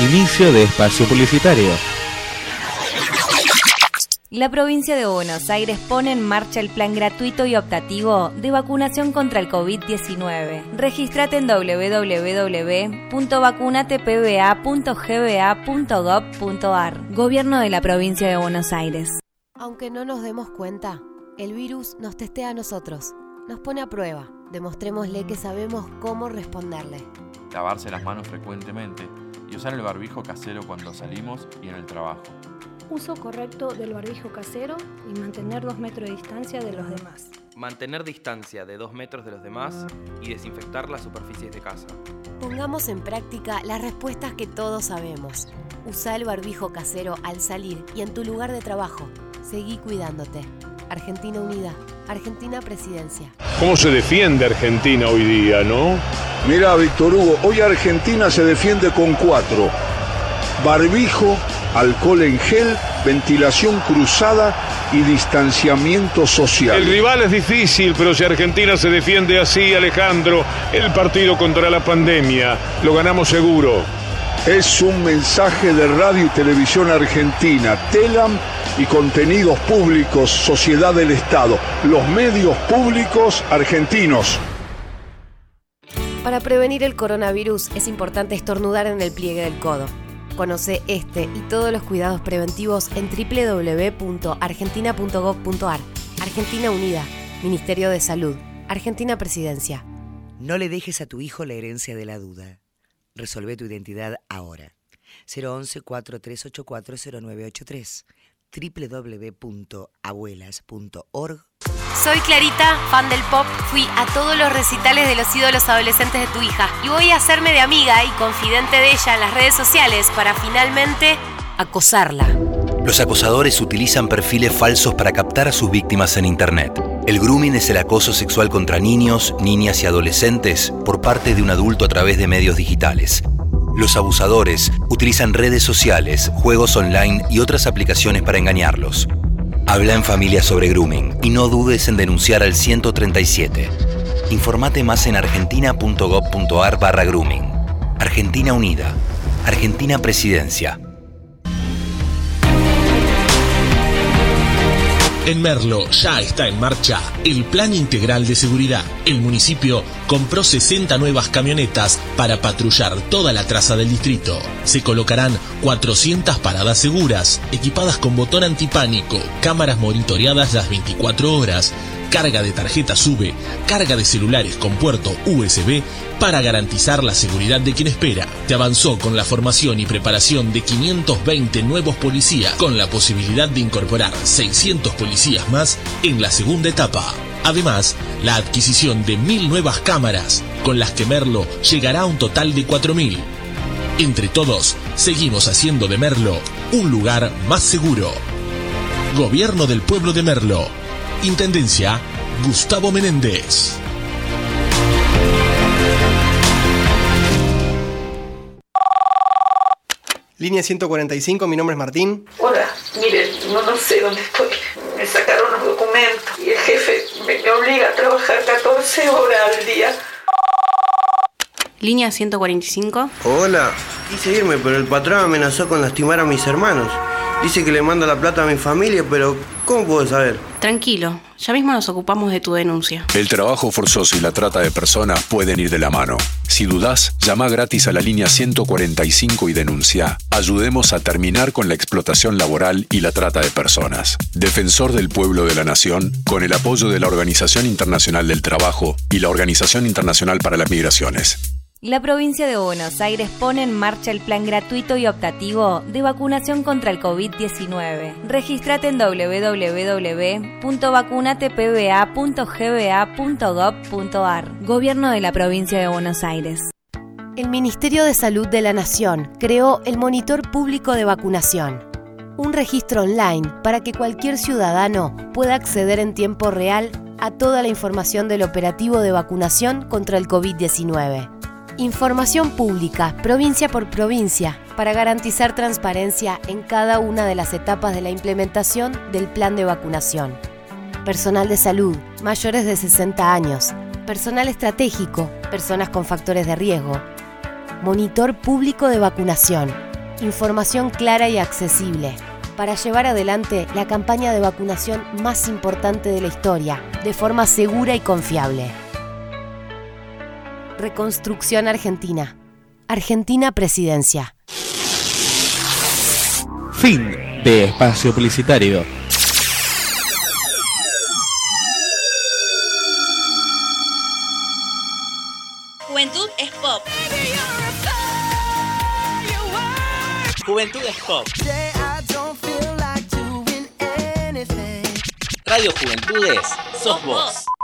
Inicio de espacio publicitario. La provincia de Buenos Aires pone en marcha el plan gratuito y optativo de vacunación contra el COVID-19. Regístrate en www.vacunatepba.gba.gov.ar. Gobierno de la provincia de Buenos Aires. Aunque no nos demos cuenta, el virus nos testea a nosotros, nos pone a prueba. Demostrémosle que sabemos cómo responderle. lavarse las manos frecuentemente y usar el barbijo casero cuando salimos y en el trabajo. Uso correcto del barbijo casero y mantener dos metros de distancia de los demás. Mantener distancia de 2 metros de los demás y desinfectar las superficies de casa. Pongamos en práctica las respuestas que todos sabemos. Usa el barbijo casero al salir y en tu lugar de trabajo. Seguí cuidándote. Argentina Unida. Argentina Presidencia. ¿Cómo se defiende Argentina hoy día, no? Mira, Víctor Hugo, hoy Argentina se defiende con cuatro. Barbijo, alcohol en gel, ventilación cruzada y distanciamiento social. El rival es difícil, pero si Argentina se defiende así, Alejandro, el partido contra la pandemia, lo ganamos seguro. Es un mensaje de Radio y Televisión Argentina, TELAM y Contenidos Públicos, Sociedad del Estado, los medios públicos argentinos. Para prevenir el coronavirus es importante estornudar en el pliegue del codo. Conoce este y todos los cuidados preventivos en www.argentina.gov.ar. Argentina Unida, Ministerio de Salud, Argentina Presidencia. No le dejes a tu hijo la herencia de la duda. Resolve tu identidad ahora. 011-4384-0983 www.abuelas.org Soy Clarita, fan del pop. Fui a todos los recitales de los ídolos adolescentes de tu hija y voy a hacerme de amiga y confidente de ella en las redes sociales para finalmente acosarla. Los acosadores utilizan perfiles falsos para captar a sus víctimas en Internet. El grooming es el acoso sexual contra niños, niñas y adolescentes por parte de un adulto a través de medios digitales. Los abusadores utilizan redes sociales, juegos online y otras aplicaciones para engañarlos. Habla en familia sobre grooming y no dudes en denunciar al 137. Informate más en argentina.gov.ar barra grooming. Argentina Unida. Argentina Presidencia. En Merlo ya está en marcha el Plan Integral de Seguridad. El municipio compró 60 nuevas camionetas para patrullar toda la traza del distrito. Se colocarán 400 paradas seguras, equipadas con botón antipánico, cámaras monitoreadas las 24 horas, carga de tarjeta SUBE, carga de celulares con puerto USB para garantizar la seguridad de quien espera. Te avanzó con la formación y preparación de 520 nuevos policías con la posibilidad de incorporar 600 policías más en la segunda etapa. Además, la adquisición de mil nuevas cámaras, con las que Merlo llegará a un total de 4.000. Entre todos, seguimos haciendo de Merlo un lugar más seguro. Gobierno del Pueblo de Merlo. Intendencia, Gustavo Menéndez. Línea 145, mi nombre es Martín. Hola, mire, no, no sé dónde estoy. Me sacaron los documentos y el jefe me, me obliga a trabajar 14 horas al día. Línea 145. Hola, quise irme, pero el patrón amenazó con lastimar a mis hermanos. Dice que le manda la plata a mi familia, pero ¿cómo puedo saber? Tranquilo, ya mismo nos ocupamos de tu denuncia. El trabajo forzoso y la trata de personas pueden ir de la mano. Si dudás, llama gratis a la línea 145 y denuncia. Ayudemos a terminar con la explotación laboral y la trata de personas. Defensor del pueblo de la nación, con el apoyo de la Organización Internacional del Trabajo y la Organización Internacional para las Migraciones. La provincia de Buenos Aires pone en marcha el plan gratuito y optativo de vacunación contra el COVID-19. Regístrate en www.vacunatepba.gba.gov.ar. Gobierno de la provincia de Buenos Aires. El Ministerio de Salud de la Nación creó el Monitor Público de Vacunación, un registro online para que cualquier ciudadano pueda acceder en tiempo real a toda la información del operativo de vacunación contra el COVID-19. Información pública, provincia por provincia, para garantizar transparencia en cada una de las etapas de la implementación del plan de vacunación. Personal de salud, mayores de 60 años, personal estratégico, personas con factores de riesgo. Monitor público de vacunación. Información clara y accesible para llevar adelante la campaña de vacunación más importante de la historia, de forma segura y confiable. Reconstrucción Argentina. Argentina Presidencia. Fin de espacio publicitario. Juventud es pop. Juventud es pop. Radio Juventudes, sos vos.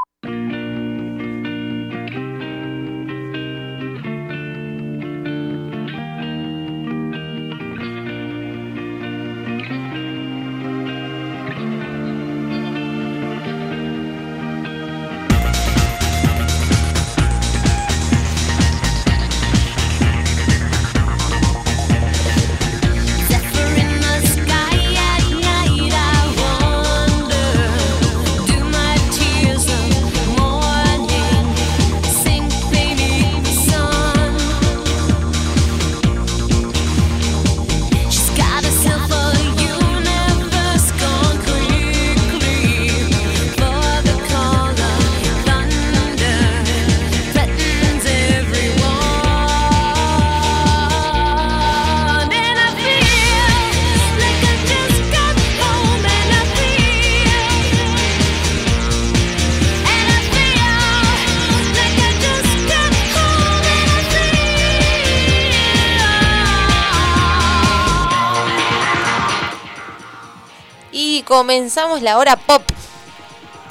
Comenzamos la hora pop.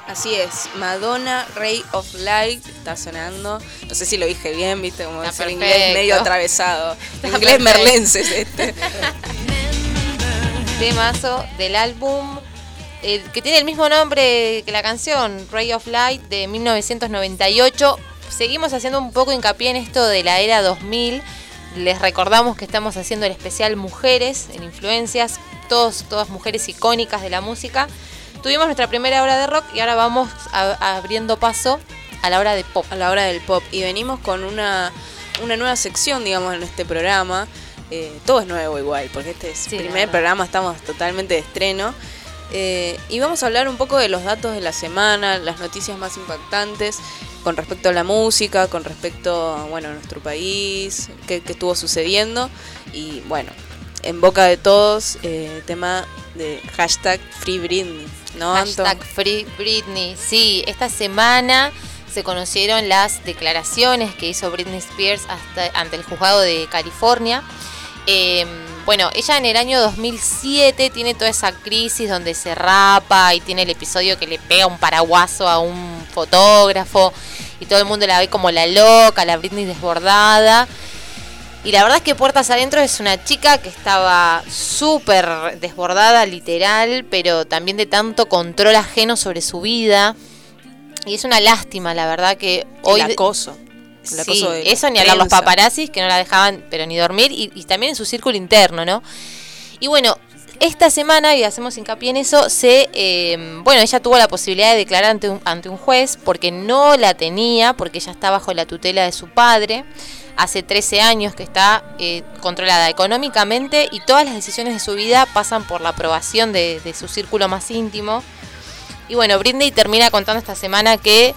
Así es, Madonna, Ray of Light, está sonando. No sé si lo dije bien, viste, como es un inglés medio atravesado. Está inglés perfecto. merlense es este. Temazo del álbum eh, que tiene el mismo nombre que la canción, Ray of Light de 1998. Seguimos haciendo un poco hincapié en esto de la era 2000. Les recordamos que estamos haciendo el especial Mujeres en Influencias, todos, todas mujeres icónicas de la música. Tuvimos nuestra primera hora de rock y ahora vamos a- abriendo paso a la hora de pop. A la hora del pop. Y venimos con una, una nueva sección, digamos, en este programa. Eh, todo es nuevo igual, porque este es Sí, primer programa, estamos totalmente de estreno. Eh, y vamos a hablar un poco de los datos de la semana, las noticias más impactantes con respecto a la música, con respecto bueno, a nuestro país, qué, qué estuvo sucediendo. Y bueno, en boca de todos, eh, tema de hashtag Free Britney, ¿no? Hashtag Free Britney. Sí, esta semana se conocieron las declaraciones que hizo Britney Spears hasta, ante el juzgado de California. Eh, bueno, ella en el año 2007 tiene toda esa crisis donde se rapa y tiene el episodio que le pega un paraguaso a un fotógrafo y todo el mundo la ve como la loca, la Britney desbordada. Y la verdad es que Puertas Adentro es una chica que estaba súper desbordada, literal, pero también de tanto control ajeno sobre su vida. Y es una lástima, la verdad, que hoy... El acoso. El Sí, acoso de eso ni hablar los paparazzis que no la dejaban pero ni dormir y, y también en su círculo interno, ¿no? Y bueno, esta semana, y hacemos hincapié en eso, se, eh, bueno, ella tuvo la posibilidad de declarar ante un, ante un juez porque no la tenía, porque ella está bajo la tutela de su padre. Hace 13 años que está eh, controlada económicamente y todas las decisiones de su vida pasan por la aprobación de, su círculo más íntimo. Y bueno, Britney termina contando esta semana que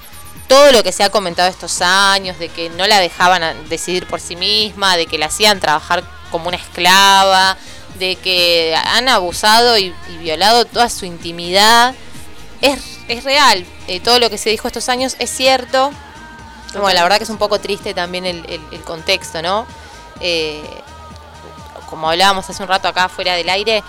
todo lo que se ha comentado estos años, de que no la dejaban decidir por sí misma, de que la hacían trabajar como una esclava, de que han abusado y, y violado toda su intimidad, es, es real. Eh, todo lo que se dijo estos años es cierto. Bueno, la verdad que es un poco triste también el, el- el contexto, ¿no? Eh, como hablábamos hace un rato acá fuera del aire,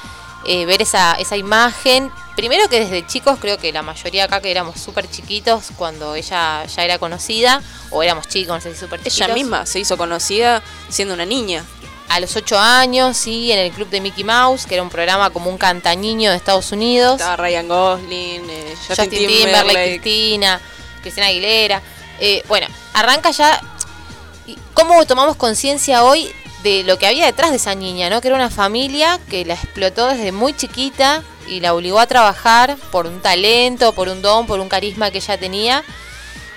eh, ver esa, esa imagen. Primero que desde chicos, creo que la mayoría acá que éramos súper chiquitos cuando ella ya era conocida, o éramos chicos, no sé si súper chiquitos. Ella misma se hizo conocida siendo una niña. A los 8 años, sí, en el club de Mickey Mouse, que era un programa como un cantañiño de Estados Unidos. Estaba Ryan Gosling, eh, Justin, Justin Timberlake, Timberlake. Cristina, Cristina Aguilera. Eh, bueno, arranca ya. cómo tomamos conciencia hoy de lo que había detrás de esa niña, ¿no? Que era una familia que la explotó desde muy chiquita y la obligó a trabajar por un talento, por un don, por un carisma que ella tenía.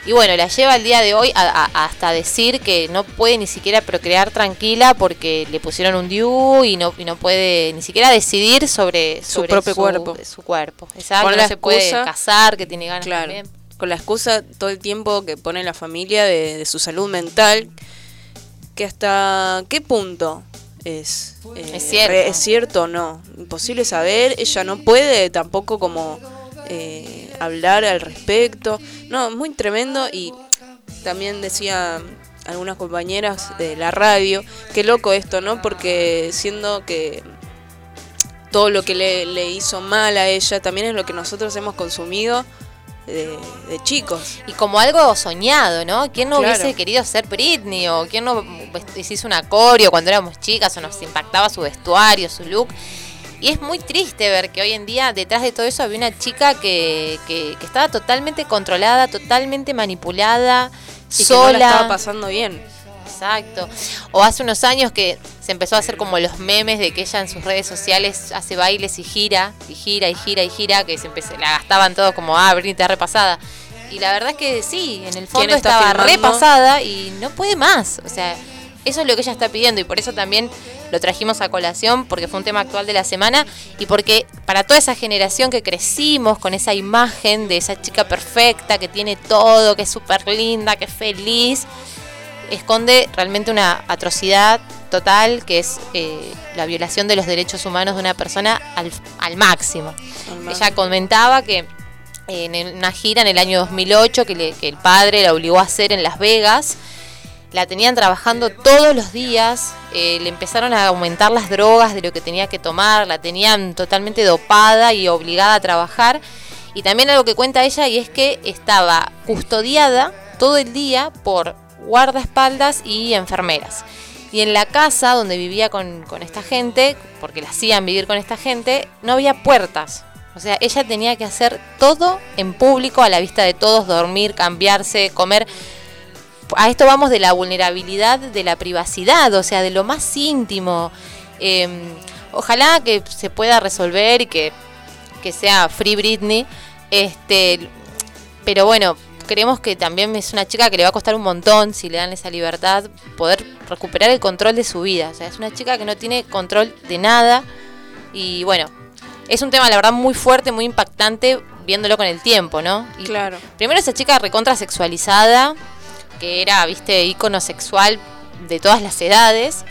Y bueno, la lleva al día de hoy a- a- hasta decir que no puede ni siquiera procrear tranquila porque le pusieron un DIU y no, y no puede ni siquiera decidir sobre, Su propio cuerpo. Su cuerpo. Exacto, no se puede casar, que tiene ganas Claro. también. Con la excusa todo el tiempo que pone la familia de, de su salud mental, que hasta qué punto es, eh, Es cierto. re- es cierto o no. Imposible saber, ella no puede tampoco como eh, hablar al respecto. No, es muy tremendo y también decía algunas compañeras de la radio, qué loco esto, ¿no? Porque siendo que todo lo que le, le hizo mal a ella también es lo que nosotros hemos consumido de, de chicos. Y como algo soñado, ¿no? ¿Quién no Claro. hubiese querido ser Britney? ¿O quién no hizo un acorio cuando éramos chicas o nos impactaba su vestuario, su look? Y es muy triste ver que hoy en día detrás de todo eso había una chica que, que- que estaba totalmente controlada, totalmente manipulada, Y que sola. no la estaba pasando bien. Exacto. O hace unos años que se empezó a hacer como los memes de que ella en sus redes sociales hace bailes y gira, y gira, y gira, y gira, que se empezó, la gastaban todos como, ah, Britney está repasada. Y la verdad es que sí, en el fondo estaba filmando? repasada y no puede más. O sea, eso es lo que ella está pidiendo y por eso también lo trajimos a colación, porque fue un tema actual de la semana y porque para toda esa generación que crecimos con esa imagen de esa chica perfecta, que tiene todo, que es súper linda, que es feliz, esconde realmente una atrocidad total que es eh, la violación de los derechos humanos de una persona al, al máximo. Ella comentaba que en una gira en el año 2008 que, le- que el padre la obligó a hacer en Las Vegas, la tenían trabajando todos los días, eh, le empezaron a aumentar las drogas de lo que tenía que tomar, la tenían totalmente dopada y obligada a trabajar. Y también algo que cuenta ella y es que estaba custodiada todo el día por guardaespaldas y enfermeras. Y en la casa donde vivía con, con esta gente, porque la hacían vivir con esta gente, no había puertas. O sea, ella tenía que hacer todo en público, a la vista de todos, dormir, cambiarse, comer. A esto vamos de la vulnerabilidad de la privacidad, o sea, de lo más íntimo. Eh, ojalá que se pueda resolver y que, que sea Free Britney. Este, pero bueno, creemos que también es una chica que le va a costar un montón si le dan esa libertad poder recuperar el control de su vida. O sea, es una chica que no tiene control de nada. Y bueno, es un tema la verdad muy fuerte, muy impactante viéndolo con el tiempo, ¿no? Y Claro. Primero esa chica recontra sexualizada, que era, viste, ícono sexual de todas las edades.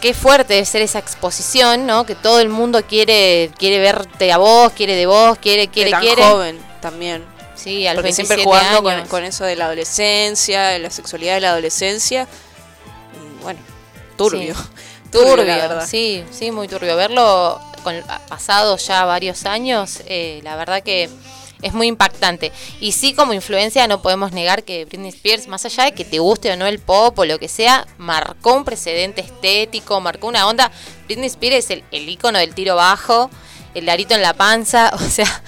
Qué fuerte debe ser esa exposición, ¿no? Que todo el mundo quiere quiere verte a vos, quiere de vos, quiere, quiere, de tan quiere. joven también. Sí, a los Porque siempre 27 jugando con, años. con eso de la adolescencia, de la sexualidad de la adolescencia. Y bueno, turbio. Sí. Turbio, Turbio, la verdad. sí, sí, muy turbio. Verlo con, pasados ya varios años, eh, la verdad que es muy impactante. Y sí, como influencia, no podemos negar que Britney Spears, más allá de que te guste o no el pop o lo que sea, marcó un precedente estético, marcó una onda. Britney Spears es el, el ícono del tiro bajo, el larito en la panza, o sea,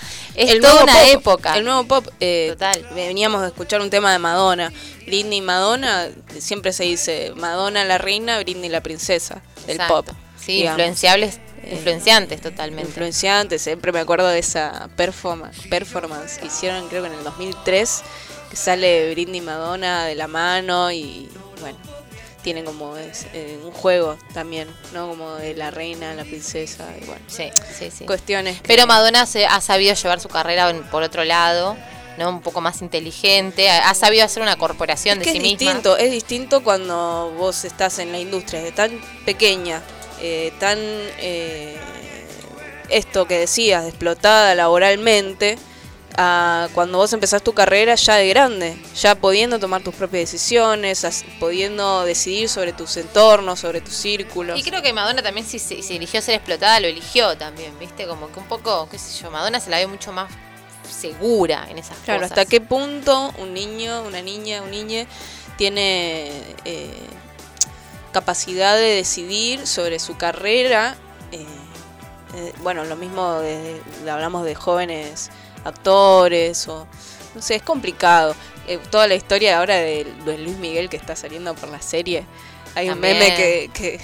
es el toda nuevo una pop, época. El nuevo pop. eh, Veníamos de escuchar un tema de Madonna. Britney y Madonna, siempre se dice Madonna la reina, Britney la princesa del Exacto. pop. Sí, digamos. influenciables, Eh, influenciantes totalmente. Influenciantes, siempre me acuerdo de esa performance, performance que hicieron creo que en el 2003, que sale Britney y Madonna de la mano y bueno, tienen como es, eh, un juego también, ¿no? Como de la reina, la princesa y bueno. Sí, sí, sí. Cuestiones. que- Pero Madonna se, ha sabido llevar su carrera por otro lado, ¿no? Un poco más inteligente, ha, ha sabido hacer una corporación Es de sí es misma. distinto, es distinto cuando vos estás en la industria, de tan pequeña, eh, tan eh, esto que decías, de explotada laboralmente, a cuando vos empezás tu carrera ya de grande, ya pudiendo tomar tus propias decisiones, pudiendo decidir sobre tus entornos, sobre tus círculos. Y creo que Madonna también si, si, si eligió ser explotada, lo eligió también, ¿viste? Como que un poco, qué sé yo, Madonna se la ve mucho más segura en esas Claro, cosas. hasta qué punto un niño, una niña, un niñe tiene eh, capacidad de decidir sobre su carrera. eh, eh, bueno, lo mismo de, de- hablamos de jóvenes actores o no sé, es complicado. eh, toda la historia ahora de, de Luis Miguel que está saliendo por la serie. Hay un meme que, que,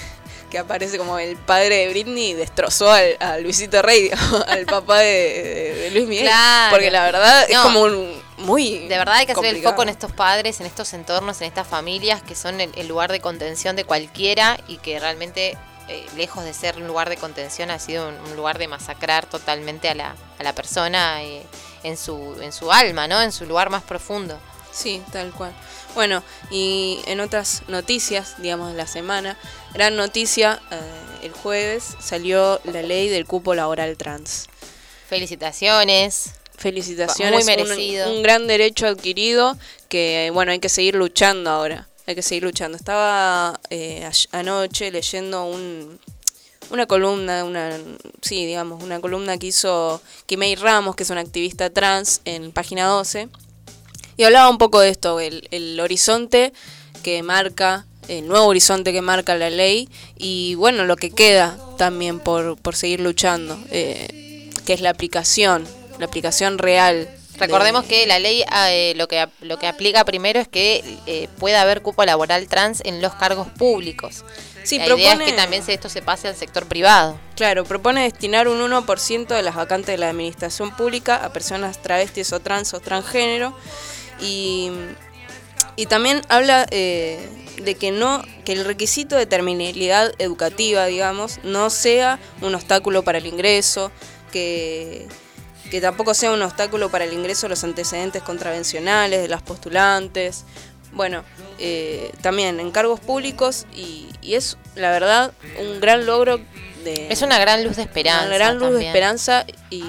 que aparece como el padre de Britney y destrozó al, a Luisito Rey, al papá de, de- de Luis Miguel. Claro. Porque la verdad es como un muy. De verdad hay que hacer el foco en estos padres, en estos entornos, en estas familias que son el, el lugar de contención de cualquiera y que realmente, eh, lejos de ser un lugar de contención, ha sido un, un lugar de masacrar totalmente a la, a la persona eh, en, su, en su alma, ¿no? En su lugar más profundo. Sí, tal cual. Bueno, y en otras noticias, digamos, de la semana, gran noticia, eh, el jueves salió la ley del cupo laboral trans. Felicitaciones. Felicitaciones. Muy un- merecido. Un, gran derecho adquirido que, bueno, hay que seguir luchando ahora. Hay que seguir luchando. Estaba eh, anoche leyendo un, una columna, una sí, digamos, una columna que hizo Kimei Ramos, que es una activista trans, en Página 12. Y hablaba un poco de esto, el, el horizonte que marca, el nuevo horizonte que marca la ley y bueno, lo que queda también por, por seguir luchando, eh, que es la aplicación, la aplicación real. De- Recordemos que la ley eh, lo que lo que aplica primero es que eh, pueda haber cupo laboral trans en los cargos públicos. Sí, la idea es que también esto se pase al sector privado. Claro, propone destinar un 1% de las vacantes de la administración pública a personas travestis o trans o transgénero. Y, y también habla eh, de que no que el requisito de terminalidad educativa, digamos, no sea un obstáculo para el ingreso, que, que tampoco sea un obstáculo para el ingreso de los antecedentes contravencionales de las postulantes. Bueno, eh, también en cargos públicos y, y es la verdad un gran logro de... Es una gran luz de esperanza. Una gran luz de esperanza y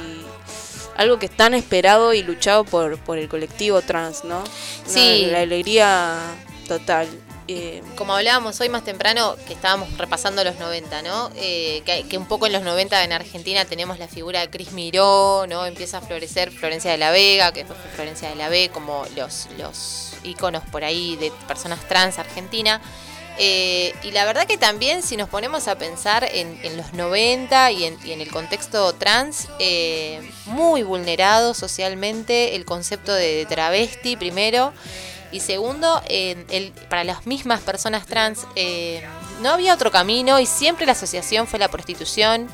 algo que es tan esperado y luchado por, por el colectivo trans, ¿no? Sí. La alegría total. Eh, Como hablábamos hoy más temprano, que estábamos repasando los 90, ¿no? Eh, que, un poco en los 90 en Argentina tenemos la figura de Cris Miró, ¿no? Empieza a florecer Florencia de la Vega, que fue Florencia de la B, como los, los íconos por ahí de personas trans argentina. Eh, y la verdad que también si nos ponemos a pensar en, en los 90 y en, y en el contexto trans, eh, muy vulnerado socialmente el concepto de travesti primero. Y segundo, eh, el- para las mismas personas trans eh, no había otro camino y siempre la asociación fue la prostitución.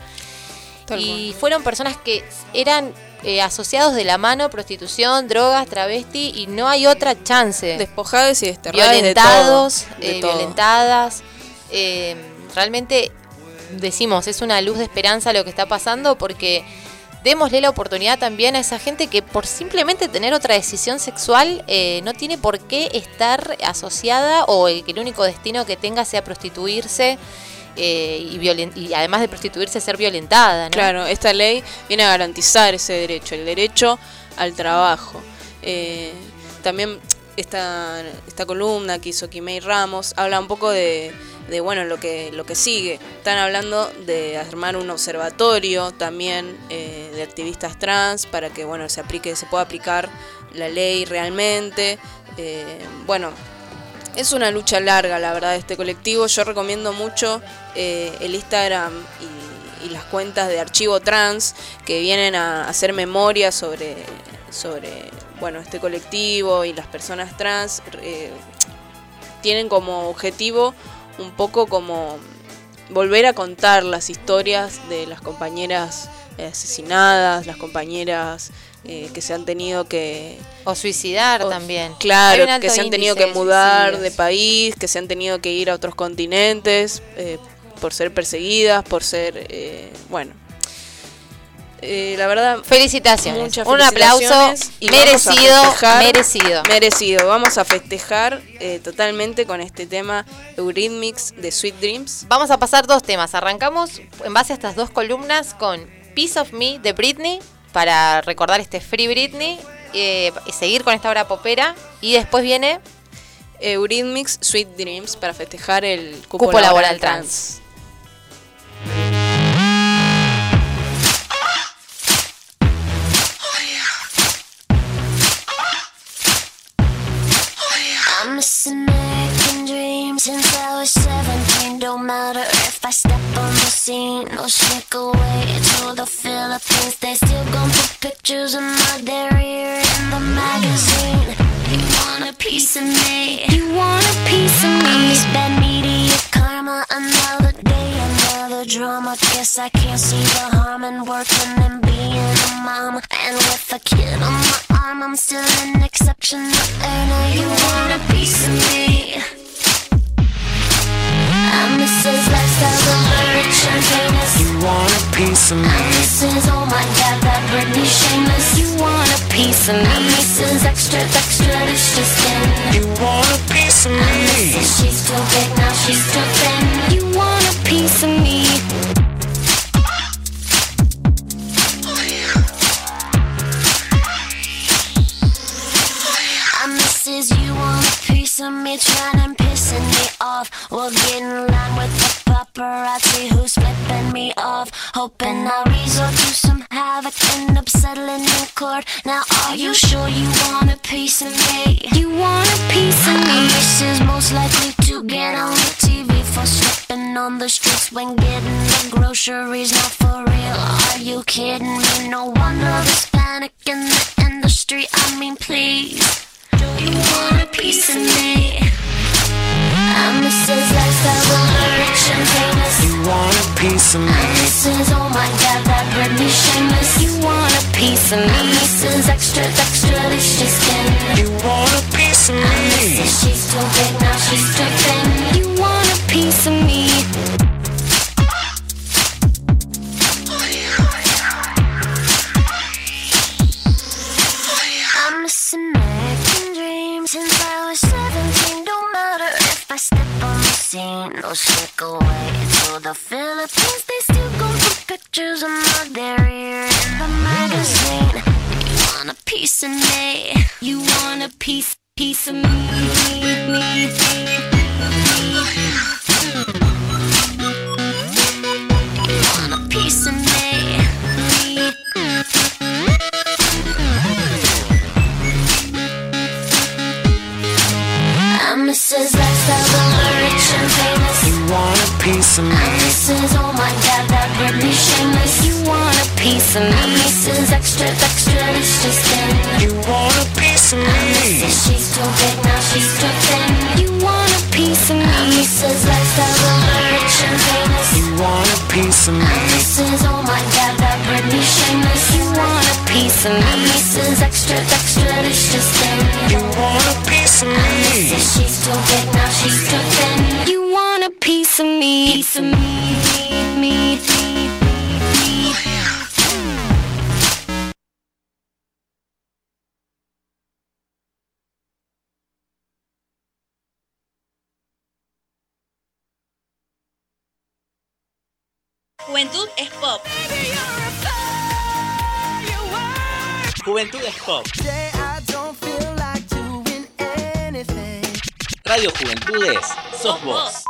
Y fueron personas que eran eh, asociados de la mano, prostitución, drogas, travesti y no hay otra chance. Despojados y desterrados de Violentados, todo, de eh, todo. violentadas. eh, realmente decimos, es una luz de esperanza lo que está pasando porque démosle la oportunidad también a esa gente que por simplemente tener otra decisión sexual eh, no tiene por qué estar asociada o el- que el único destino que tenga sea prostituirse eh, y, además de prostituirse ser violentada. ¿no? Claro, esta ley viene a garantizar ese derecho, el derecho al trabajo. Eh, también esta, esta columna que hizo Kimei Ramos habla un poco de, de, bueno lo que lo que sigue. Están hablando de armar un observatorio también eh, de activistas trans para que bueno se aplique, se pueda aplicar la ley realmente. Eh, bueno, es una lucha larga, la verdad, de este colectivo. Yo recomiendo mucho eh, el Instagram y, las cuentas de Archivo Trans que vienen a hacer memoria sobre, sobre bueno, este colectivo y las personas trans. tienen como objetivo un poco como volver a contar las historias de las compañeras eh, asesinadas, las compañeras eh, que se han tenido que... O suicidar también. Claro, que se han tenido que de mudar suicidios. de país, que se han tenido que ir a otros continentes eh, por ser perseguidas, por ser, eh, bueno. Eh, la verdad, Felicitaciones. muchas Un aplauso felicitaciones y merecido, merecido. merecido. Vamos a festejar eh, totalmente con este tema Eurythmics de Sweet Dreams. Vamos a pasar dos temas. Arrancamos en base a estas dos columnas con Piece of Me de Britney para recordar este Free Britney eh, y seguir con esta obra popera. Y después viene Eurythmics Sweet Dreams para festejar el cupo, Cupo laboral, laboral trans. I'm matter if I step on the scene or sneak away to the Philippines. They still gon' put pictures of my derriere in the magazine. You want a piece of me. You want a piece of me. This bad media karma, another day, another drama. Guess I can't see the harm in working and being a mom. And with a kid on my arm, I'm still an exceptional earner. You want a piece of me. I'm Mrs. Lifestyle, the rich and famous. You want a piece of me? I'm Mrs. Oh my God, that Britney Shameless. You want a piece of me? I'm Mrs. Extra, extra, extra skin. You want a piece of I'm? Mrs. She's too big, now she's too thin. You want a piece of me? I'm Mrs. You want a piece of me, trying and pissing me off. We'll get in line with the paparazzi who's flipping me off. Hoping I'll resort to some havoc, end up settling in court. Now, are you sure you want a piece of me? You want a piece of me? This is Most likely to get on the TV for slipping on the streets when getting the groceries. Not for real, are you kidding me? No wonder there's panic in the industry. I mean, please. Do you want a piece of me? I'm Mrs. Lifestyle, the rich and famous. You want a piece of me? I'm Mrs. Oh my God, that Britney Shameless. You want a piece of me? I'm Mrs. Extra, extra, delicious skin. You want a piece of me I'm? Mrs. She's too big, now she's too thin. You want a piece of me? I step on the scene or sneak away to the Philippines. They still gon' put pictures of my derriere in the magazine. You want a piece of me? You want a piece, piece of me? You want a piece of me? I'm Mrs. piece of me? Mrs. Oh my God, that Britney Shameless. You want a piece of me? I'm Mrs. Extra, extra, extra skin. You want a piece of me? She's too big, now she's too thin. You want a piece of me? I'm Mrs. Lifestyle, the rich and famous. You want a piece of me? Mrs. Oh my God, that Britney Shameless. You want a piece of me? I'm Mrs. Extra, extra, extra skin. You want a piece of me? Mrs. She's too big, now she's too thin. You want a piece of me? Piece of me, me, me, me. Juventud es pop. Juventud es pop. Radio Juventudes, sos vos.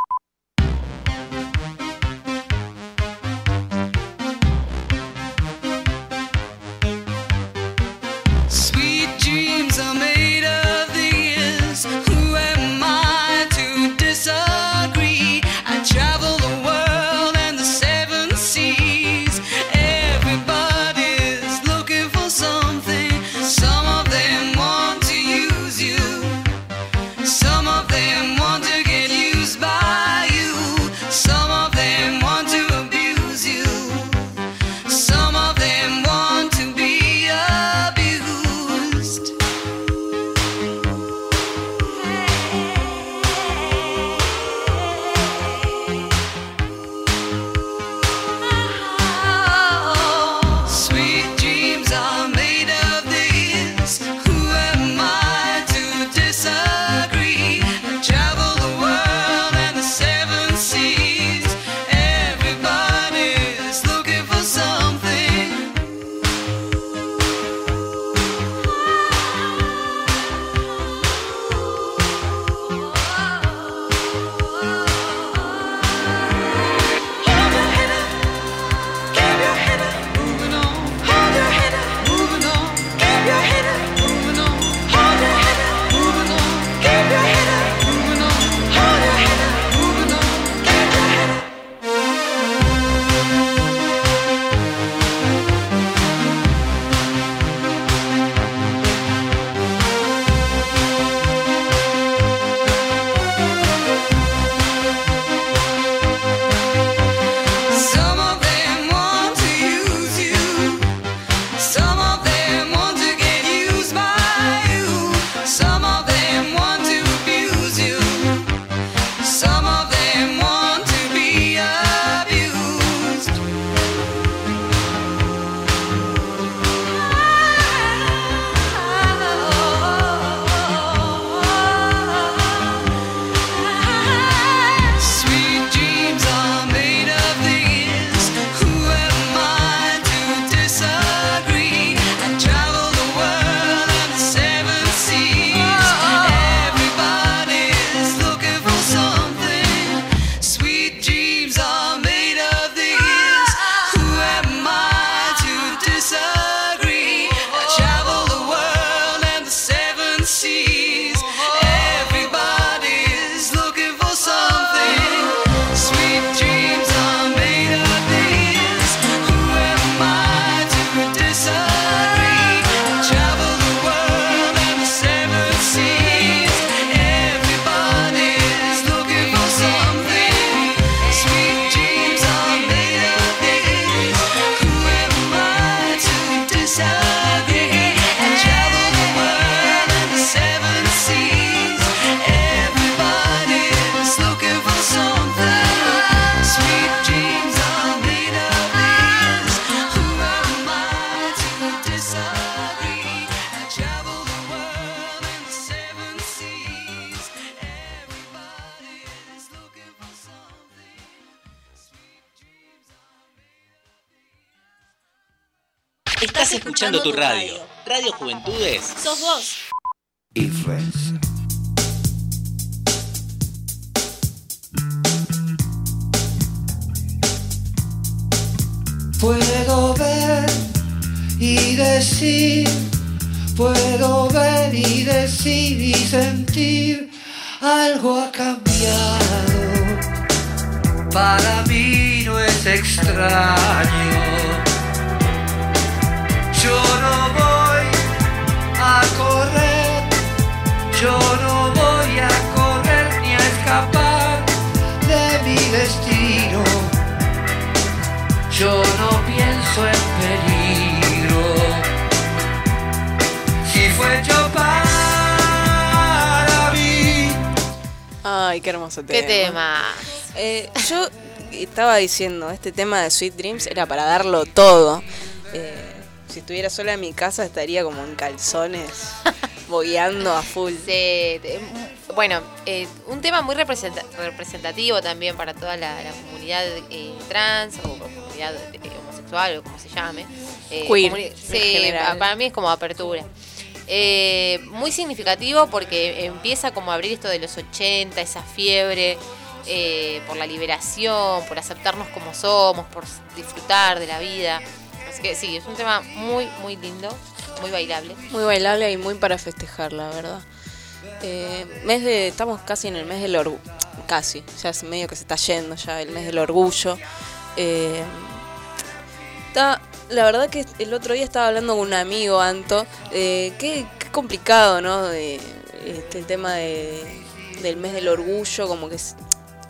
Tu radio. Radio Juventudes. Sos vos. Puedo ver y decir, puedo ver y decir y sentir, algo ha cambiado. Para mí no es extraño. Yo no voy a correr, yo no voy a correr ni a escapar de mi destino. Yo no pienso en peligro. Si fue hecho para mí. Ay, qué hermoso tema. ¿Qué tema? Eh, yo estaba diciendo, este tema de Sweet Dreams era para darlo todo. Eh, si estuviera sola en mi casa estaría como en calzones, bogueando a full. Sí, de- bueno, eh, un tema muy representa- representativo también para toda la, la comunidad eh, trans o comunidad eh, homosexual o como se llame. Eh, Queer, Sí, para mí es como apertura. Eh, muy significativo porque empieza como a abrir esto de los 80, esa fiebre eh, por la liberación, por aceptarnos como somos, por disfrutar de la vida. Así que sí, es un tema muy, muy lindo, muy bailable. Muy bailable y muy para festejar, la verdad. Eh, mes de, estamos casi en el mes del orgullo, casi, ya es medio que se está yendo ya el mes del orgullo. Eh, está, la verdad que el otro día estaba hablando con un amigo, Anto, eh, qué, qué complicado, ¿no? De, este, el tema de, del mes del orgullo, como que es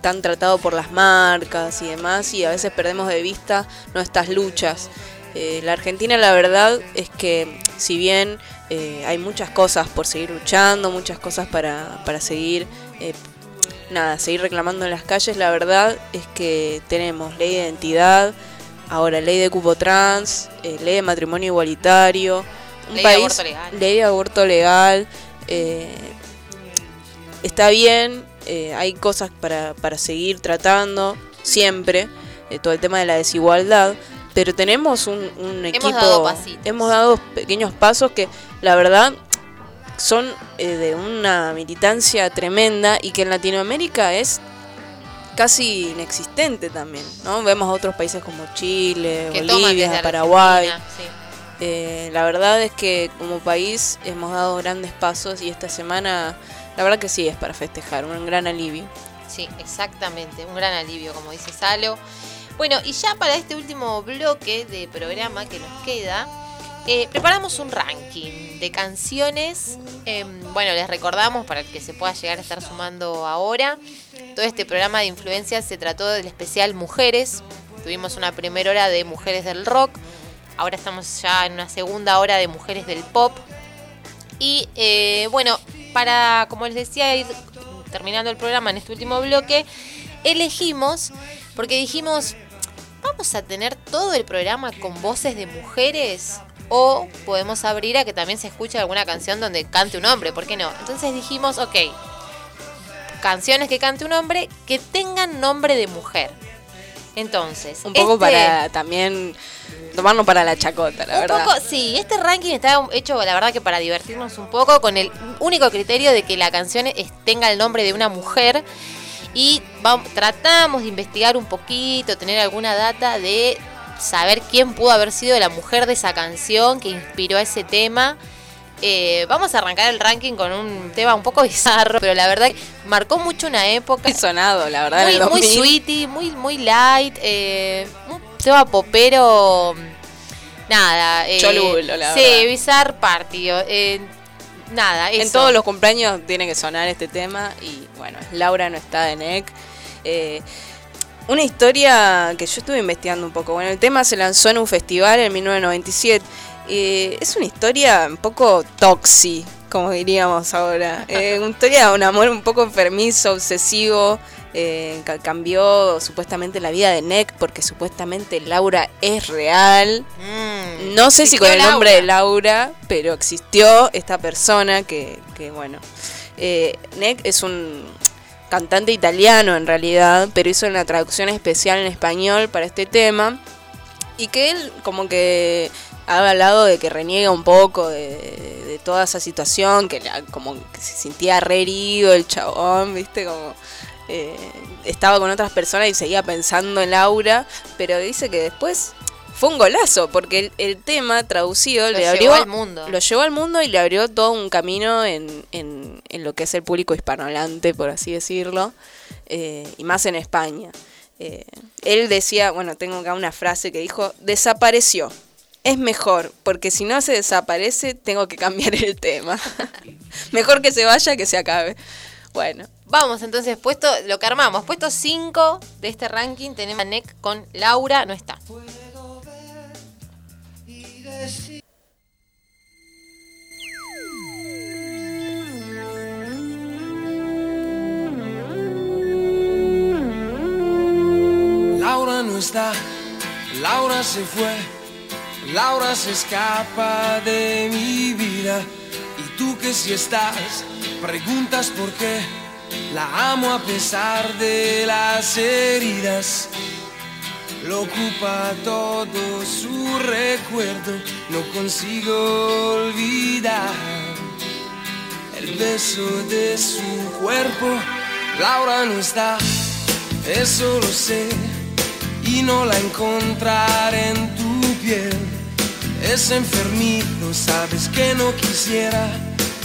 tan tratado por las marcas y demás, y a veces perdemos de vista nuestras luchas. Eh, la Argentina la verdad es que si bien eh, hay muchas cosas por seguir luchando, muchas cosas para, para seguir, eh, nada, seguir reclamando en las calles, la verdad es que tenemos ley de identidad, ahora ley de cupo trans, eh, ley de matrimonio igualitario, un Ley de país, aborto legal. ley de aborto legal, eh, está bien, hay cosas para, para seguir tratando, siempre, todo el tema de la desigualdad, pero tenemos un, un equipo, dado pasitos. hemos dado pequeños pasos que la verdad son eh, de una militancia tremenda y que en Latinoamérica es casi inexistente también, ¿no? Vemos a otros países como Chile, Que Bolivia, Paraguay. Sí. Eh, la verdad es que como país hemos dado grandes pasos y esta semana la verdad que sí es para festejar, un gran alivio. Sí, exactamente, un gran alivio, como dice Salo. Bueno, y ya para este último bloque de programa que nos queda, eh, preparamos un ranking de canciones. Em, bueno, les recordamos para que se pueda llegar a estar sumando ahora. Todo este programa de influencias se trató del especial Mujeres. Tuvimos una primera hora de Mujeres del Rock. Ahora estamos ya en una segunda hora de Mujeres del Pop. Y eh, bueno, para, como les decía, ir terminando el programa en este último bloque, elegimos, porque dijimos, vamos a tener todo el programa con voces de mujeres o podemos abrir a que también se escuche alguna canción donde cante un hombre, ¿por qué no? Entonces dijimos, ok, canciones que cante un hombre que tengan nombre de mujer. Entonces, Un poco este- para también tomarnos para la chacota, la un verdad. poco, sí, este ranking está hecho, la verdad, que para divertirnos un poco, con el único criterio de que la canción es- tenga el nombre de una mujer. Y vam- tratamos de investigar un poquito, tener alguna data de saber quién pudo haber sido la mujer de esa canción que inspiró a ese tema. Eh, vamos a arrancar el ranking con un tema un poco bizarro, pero la verdad que marcó mucho una época. Muy sonado, la verdad, en Muy, el muy 2000. sweetie, muy, muy light. eh, un tema popero. Nada. eh, Cholulo, la Sí, verdad. Bizarre Party. eh, nada, eso. En todos los cumpleaños tiene que sonar este tema y bueno, Laura no está de NEC. Eh, una historia que yo estuve investigando un poco. Bueno, el tema se lanzó en un festival en 1997. Eh, es una historia un poco toxi, como diríamos ahora. Eh, una historia de un amor un poco enfermizo, obsesivo. Eh, ca- cambió supuestamente la vida de NEC porque supuestamente Laura es real. Mm, No sé si con el nombre Laura. de Laura, pero existió esta persona que, que bueno. Eh, Nick es un cantante italiano en realidad, pero hizo una traducción especial en español para este tema. Y que él como que ha hablado de que reniega un poco de, de- de toda esa situación, que la- como que se sentía re herido el chabón, viste, como eh, estaba con otras personas y seguía pensando en Laura, pero dice que después fue un golazo, porque el, el tema traducido Lo le llevó abrió al mundo. lo llevó al mundo y le abrió todo un camino en, en- en lo que es el público hispanohablante, por así decirlo, eh, y más en España. Eh, él decía, bueno, tengo acá una frase que dijo, desapareció. Es mejor, porque si no se desaparece, tengo que cambiar el tema. mejor que se vaya que se acabe. Bueno, Vamos, entonces, puesto, lo que armamos, puesto 5 de este ranking, tenemos a NEC con Laura, no está. Laura no está, Laura se fue, Laura se escapa de mi vida. Y tú que si estás, preguntas por qué. La amo a pesar de las heridas. Lo ocupa todo su recuerdo, no consigo olvidar el beso de su cuerpo. Laura no está, eso lo sé, y no la encontraré en tu piel. Es enfermizo, sabes que no quisiera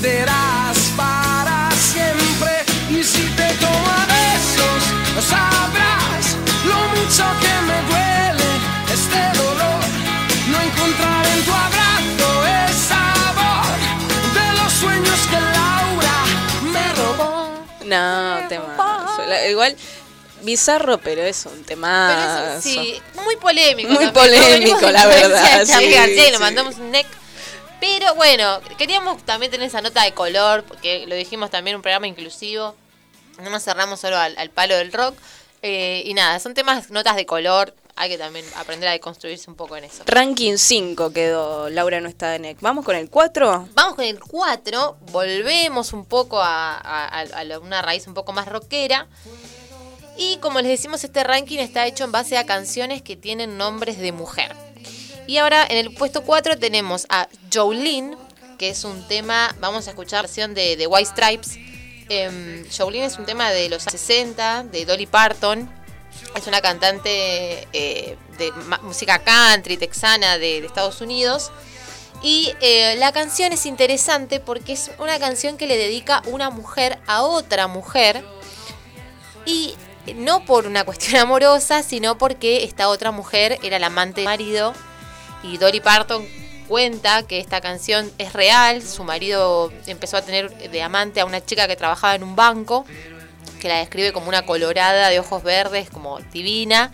Perderás para siempre. Y si te tomo a besos, no sabrás lo mucho que me duele este dolor. No encontrar en tu abrazo el sabor de los sueños que Laura me robó. no, tema. Igual, bizarro, pero es un tema. Pero eso, sí, muy polémico. Muy polémico, la verdad, sí, le sí. mandamos un neck. Pero bueno, queríamos también tener esa nota de color, porque lo dijimos también, un programa inclusivo. No nos cerramos solo al, al palo del rock. Eh, y nada, son temas, notas de color. Hay que también aprender a deconstruirse un poco en eso. Ranking 5 quedó Laura no está de NEC. ¿Vamos con el 4? Vamos con el 4, volvemos un poco a, a- una raíz un poco más rockera. Y como les decimos, este ranking está hecho en base a canciones que tienen nombres de mujer. Y ahora en el puesto 4 tenemos a Jolene, que es un tema, vamos a escuchar la versión de, de White Stripes. Em, Jolene es un tema de los 60, de Dolly Parton. Es una cantante eh, de música country, texana de, de Estados Unidos. Y eh, la canción es interesante porque es una canción que le dedica una mujer a otra mujer. Y no por una cuestión amorosa, sino porque esta otra mujer era la amante del marido. Y Dolly Parton cuenta que esta canción es real. Su marido empezó a tener de amante a una chica que trabajaba en un banco, que la describe como una colorada de ojos verdes, como divina.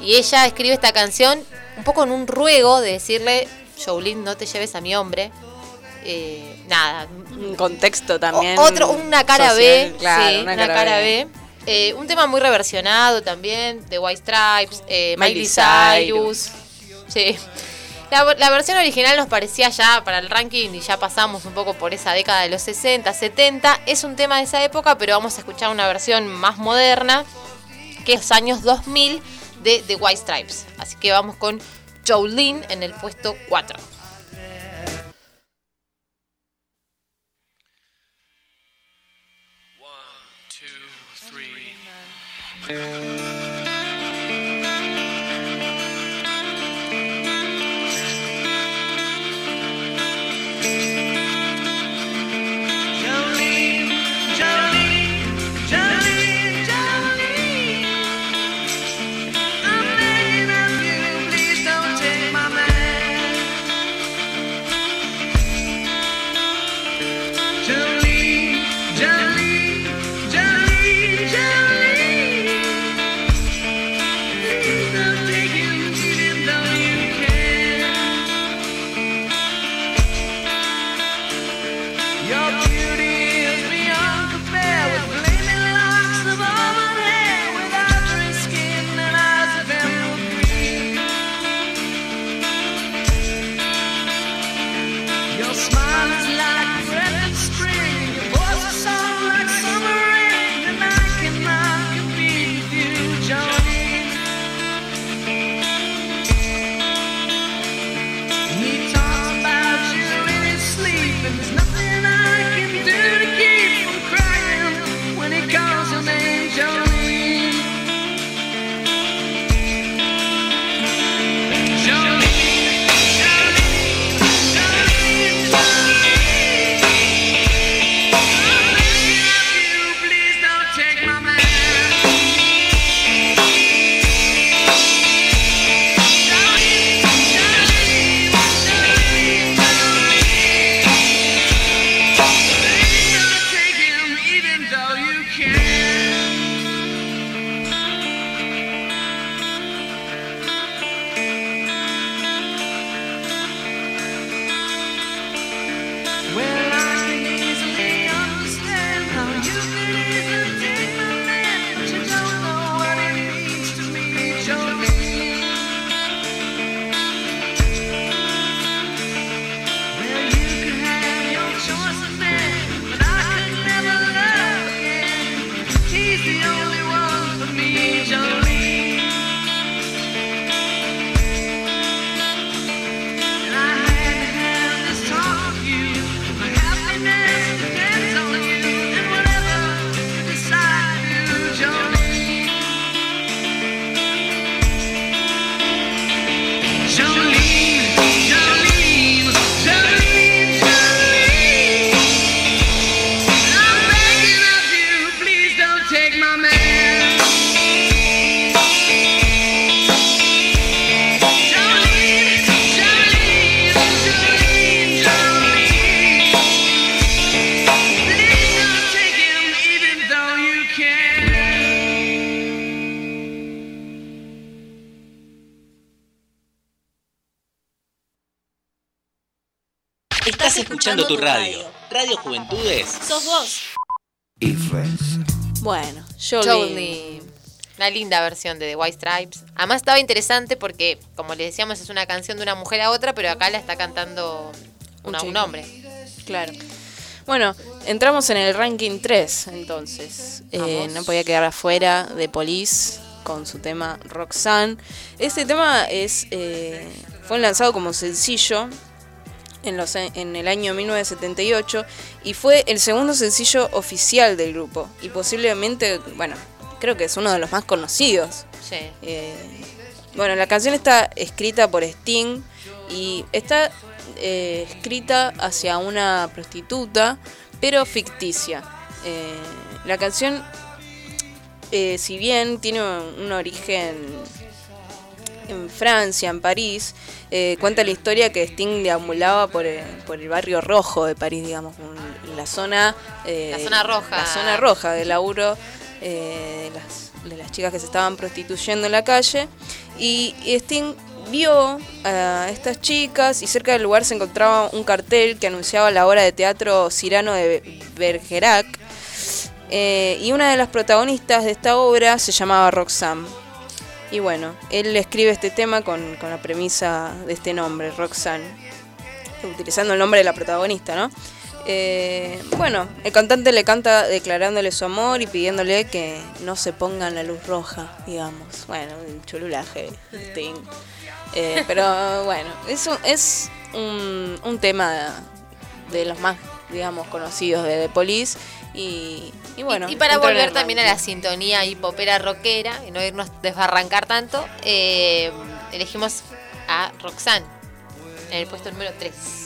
Y ella escribe esta canción un poco en un ruego de decirle, Jolene, no te lleves a mi hombre. Eh, nada. Un contexto también. O- Otro, una cara social, B. claro, sí, una, cara, B. Eh, un tema muy reversionado también, de White Stripes, eh, Miley Miley Cyrus. Sí. La, versión original nos parecía ya para el ranking y ya pasamos un poco por esa década de los 60, 70. Es un tema de esa época, pero vamos a escuchar una versión más moderna, que es años 2000 de The White Stripes. Así que vamos con Jolene en el puesto 4. Jolene, radio. Radio Juventudes. Sos vos. Bueno, Jolene. Jolene. Una linda versión de The White Stripes. Además estaba interesante porque, como les decíamos, es una canción de una mujer a otra, pero acá la está cantando una- un, hombre. Claro. Bueno, entramos en el ranking 3, entonces. Eh, no podía quedar afuera de Police con su tema Roxanne. Este tema es eh, fue lanzado como sencillo en, los, en el año 1978 y fue el segundo sencillo oficial del grupo. Y posiblemente, bueno, creo que es uno de los más conocidos. Sí. Eh, bueno, la canción está escrita por Sting y está eh, escrita hacia una prostituta, pero ficticia. Eh, la canción, eh, si bien tiene un origen en Francia, en París, eh, cuenta la historia que Sting deambulaba por el, por el barrio rojo de París, digamos, un- la zona... eh, La zona roja. La zona roja de laburo eh, de, las, de las chicas que se estaban prostituyendo en la calle. Y, y Sting vio a estas chicas y cerca del lugar se encontraba un cartel que anunciaba la obra de teatro Cirano de Bergerac. Eh, y una de las protagonistas de esta obra se llamaba Roxanne. Y bueno, él escribe este tema con, con la premisa de este nombre, Roxanne, utilizando el nombre de la protagonista, ¿no? Eh, bueno, el cantante le canta declarándole su amor y pidiéndole que no se ponga en la luz roja, digamos. Bueno, un chululaje, Sting. Eh, pero bueno, es un, es un, un tema de los más, digamos, conocidos de The Police. Y, y bueno. y para volver también a la sintonía hipopera rockera y no irnos desbarrancar tanto, eh, elegimos a Roxanne en el puesto número 3.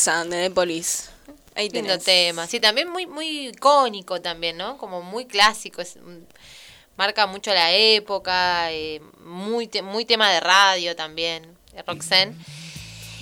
Roxanne de The Police. Ahí Lindo tenés. tema. Sí, también muy, muy icónico también, ¿no? Como muy clásico. Es, marca mucho la época. eh, muy, te- muy tema de radio también. de Roxanne.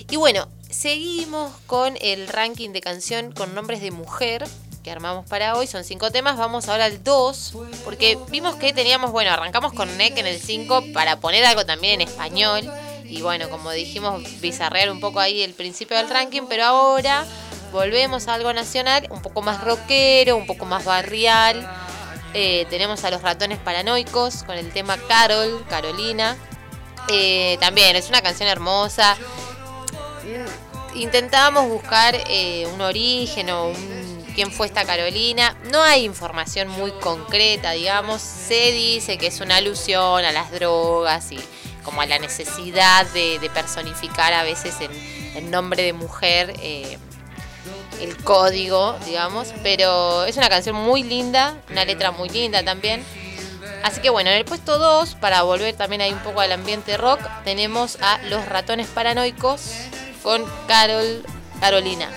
Y bueno, seguimos con el ranking de canción con nombres de mujer que armamos para hoy. Son cinco temas. Vamos ahora al 2. Porque vimos que teníamos, bueno, arrancamos con NEC en el 5 para poner algo también en español. Y bueno, como dijimos, bizarrear un poco ahí el principio del ranking. Pero ahora volvemos a algo nacional, un poco más rockero, un poco más barrial. Eh, tenemos a los ratones paranoicos con el tema Carol, Carolina. Eh, también es una canción hermosa. Intentábamos buscar eh, un origen o un, quién fue esta Carolina. No hay información muy concreta, digamos. Se dice que es una alusión a las drogas y como a la necesidad de, personificar a veces en, en nombre de mujer eh, el código, digamos. Pero es una canción muy linda, una letra muy linda también. Así que bueno, en el puesto 2, para volver también ahí un poco al ambiente rock, tenemos a Los Ratones Paranoicos con Carol. Carolina,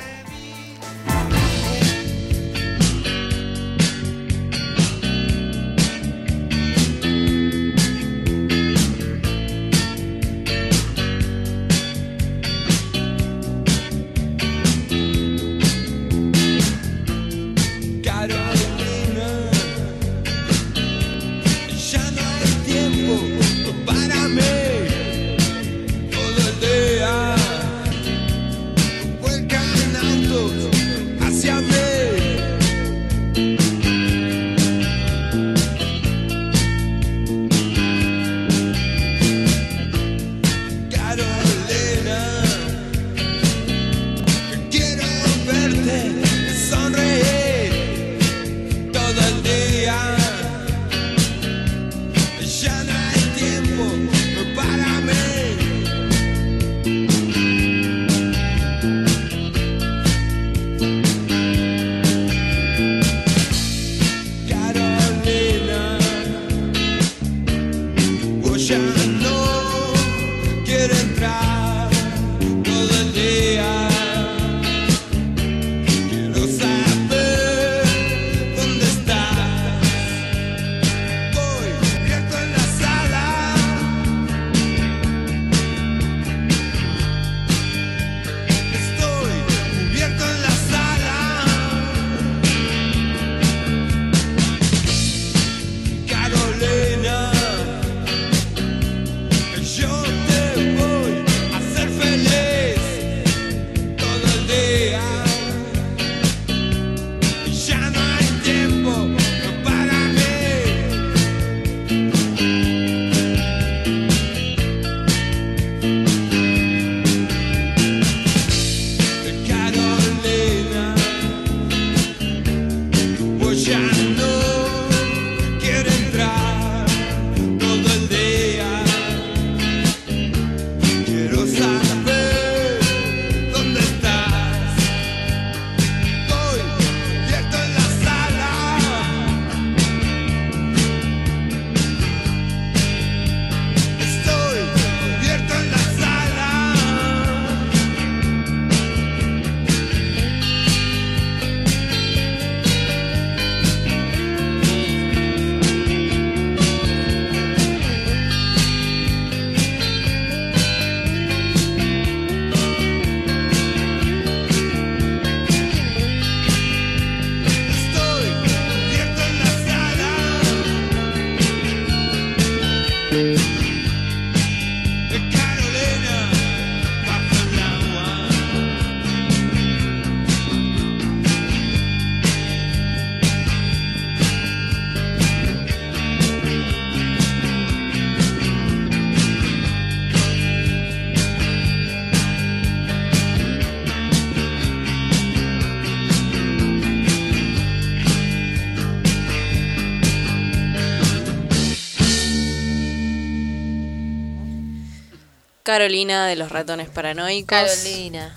Carolina de los ratones paranoicos. Carolina.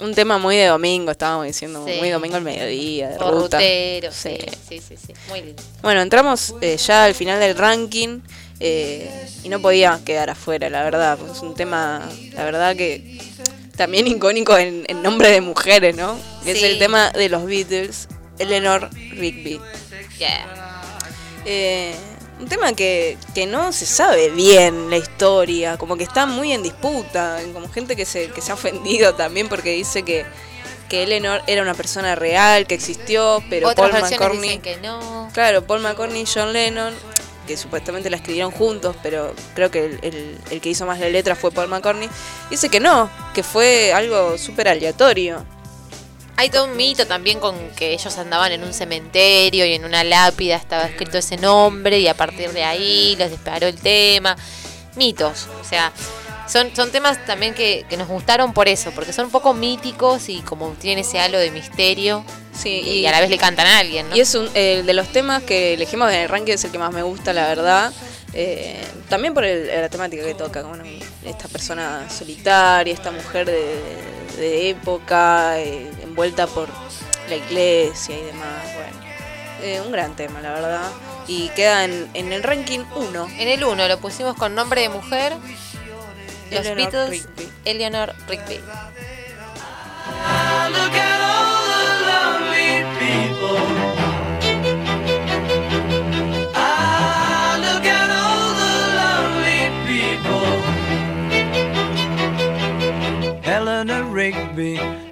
Un tema muy de domingo, estábamos diciendo, Sí. muy domingo al mediodía, de ruta. rutero, sí, sí, sí, sí. Muy lindo. Bueno, entramos eh, ya al final del ranking eh, y no podía quedar afuera, la verdad. Es un tema, la verdad que también icónico en, en nombre de mujeres, ¿no? Que Es el tema de los Beatles, Eleanor Rigby. Yeah. Eh, un tema que, que no se sabe bien la historia, como que está muy en disputa, como gente que se, que se ha ofendido también porque dice que, que Eleanor era una persona real, que existió, pero Otras Paul McCartney... dicen que no. Claro, Paul McCartney y John Lennon, que supuestamente la escribieron juntos, pero creo que el, el- el que hizo más la letra fue Paul McCartney, dice que no, que fue algo súper aleatorio. Hay todo un mito también con que ellos andaban en un cementerio y en una lápida estaba escrito ese nombre y a partir de ahí los disparó el tema. Mitos, o sea, son, son temas también que, que nos gustaron por eso, porque son un poco míticos y como tienen ese halo de misterio Sí, y, a la vez le cantan a alguien, ¿no? Y es un, el de los temas que elegimos en el ranking es el que más me gusta, la verdad. Eh, también por el- la temática que toca, bueno, esta persona solitaria, esta mujer de, de época, eh, envuelta por la iglesia y demás. Bueno, eh, un gran tema, la verdad. Y queda en, en el ranking 1. En el 1 lo pusimos con nombre de mujer. Los Eleanor Beatles, Rigby. Eleanor Rigby. Look at all the lonely people. Ah, look at all the lonely people. Eleanor Rigby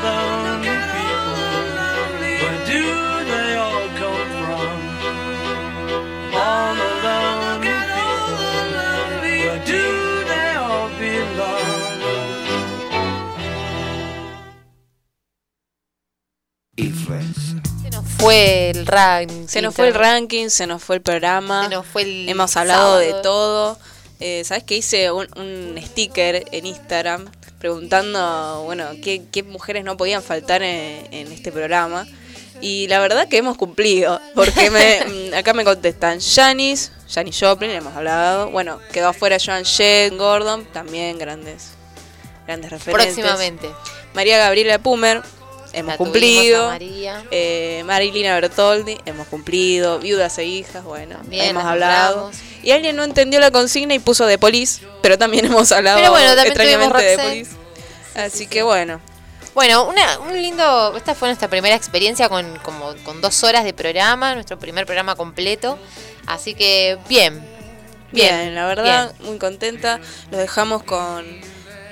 Se nos fue el ranking. Se nos fue el ranking, se nos fue el programa. Se nos fue el Hemos hablado de todo. Eh, ¿Sabes que hice un, un sticker en Instagram preguntando, bueno, qué, qué mujeres no podían faltar en, en este programa? Y la verdad que hemos cumplido, porque me, mm, acá me contestan Janis, Janis Joplin, hemos hablado. Bueno, quedó afuera Joan Jett, Gordon, también grandes, grandes referentes. Próximamente. María Gabriela Pumer, hemos La cumplido. María. Eh, Marilina Bertoldi, hemos cumplido. Viudas e hijas, bueno, También hemos hablado. nombramos. Y alguien no entendió la consigna y puso de polis, pero también hemos hablado Pero bueno, también extrañamente de polis. Así que bueno, Bueno, una, un lindo. Esta fue nuestra primera experiencia con, como, con dos horas de programa, nuestro primer programa completo. Así que bien. bien, la verdad, muy contenta. Los dejamos con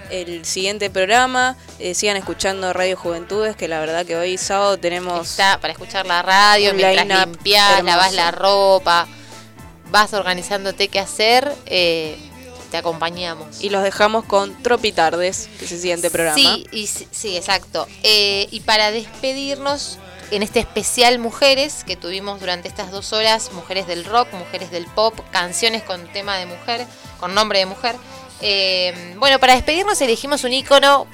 el siguiente programa. Eh, sigan escuchando Radio Juventudes, que la verdad que hoy sábado tenemos... Está para escuchar la radio, mientras limpias, lavas la ropa, vas organizándote qué hacer, eh, te acompañamos. Y los dejamos con Tropitardes, que es el siguiente programa. Sí, y, sí, sí, exacto. Eh, y para despedirnos en este especial Mujeres que tuvimos durante estas dos horas, Mujeres del Rock, Mujeres del Pop, canciones con tema de mujer, con nombre de mujer. Eh, bueno, para despedirnos elegimos un icono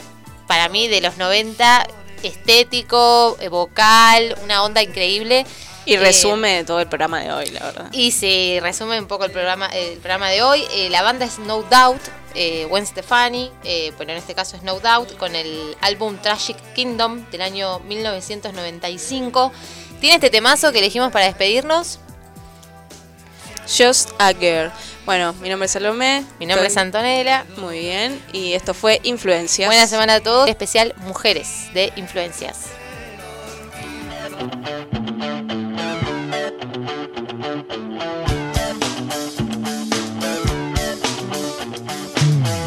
para mí de los 90, estético, eh, vocal, una onda increíble. Y Eh, resume todo el programa de hoy, la verdad. y se resume un poco el programa, el programa de hoy. Eh, la banda es No Doubt, eh, Gwen Stefani, bueno, en este caso es No Doubt, con el álbum Tragic Kingdom del año 1995. Tiene este temazo que elegimos para despedirnos. Just a Girl. Bueno, mi nombre es Salomé. Mi nombre es Antonella. Muy bien. Y esto fue Influencias. Buena semana a todos. Especial Mujeres de Influencias.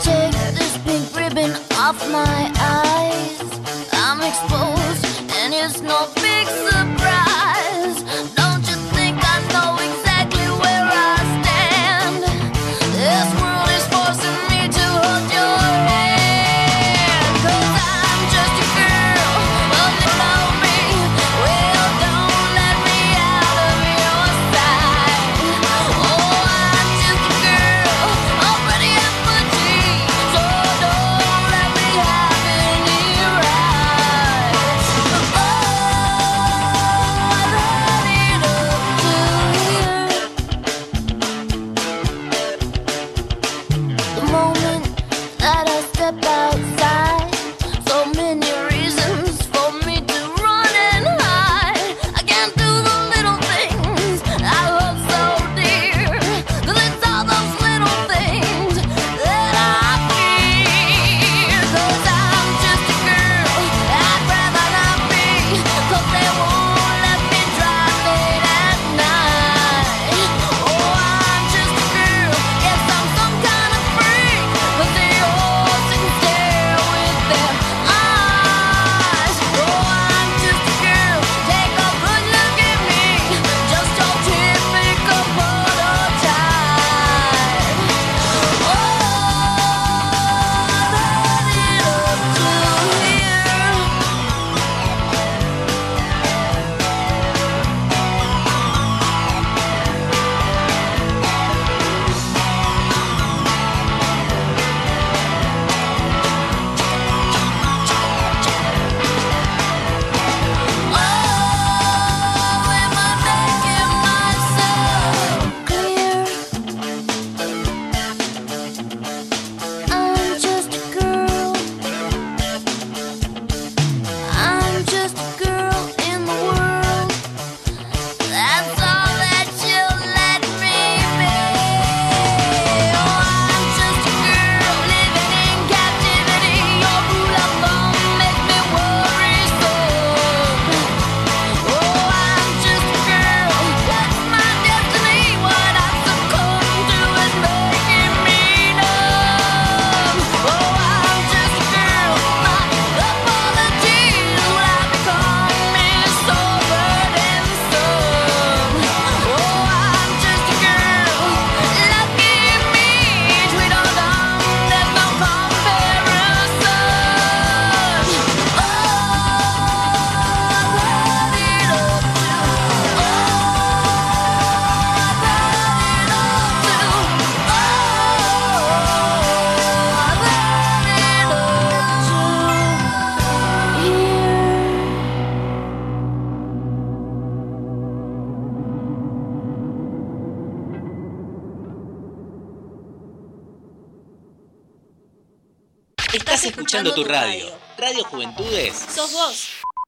Take this pink off my eyes. I'm exposed and it's not escuchando tu radio.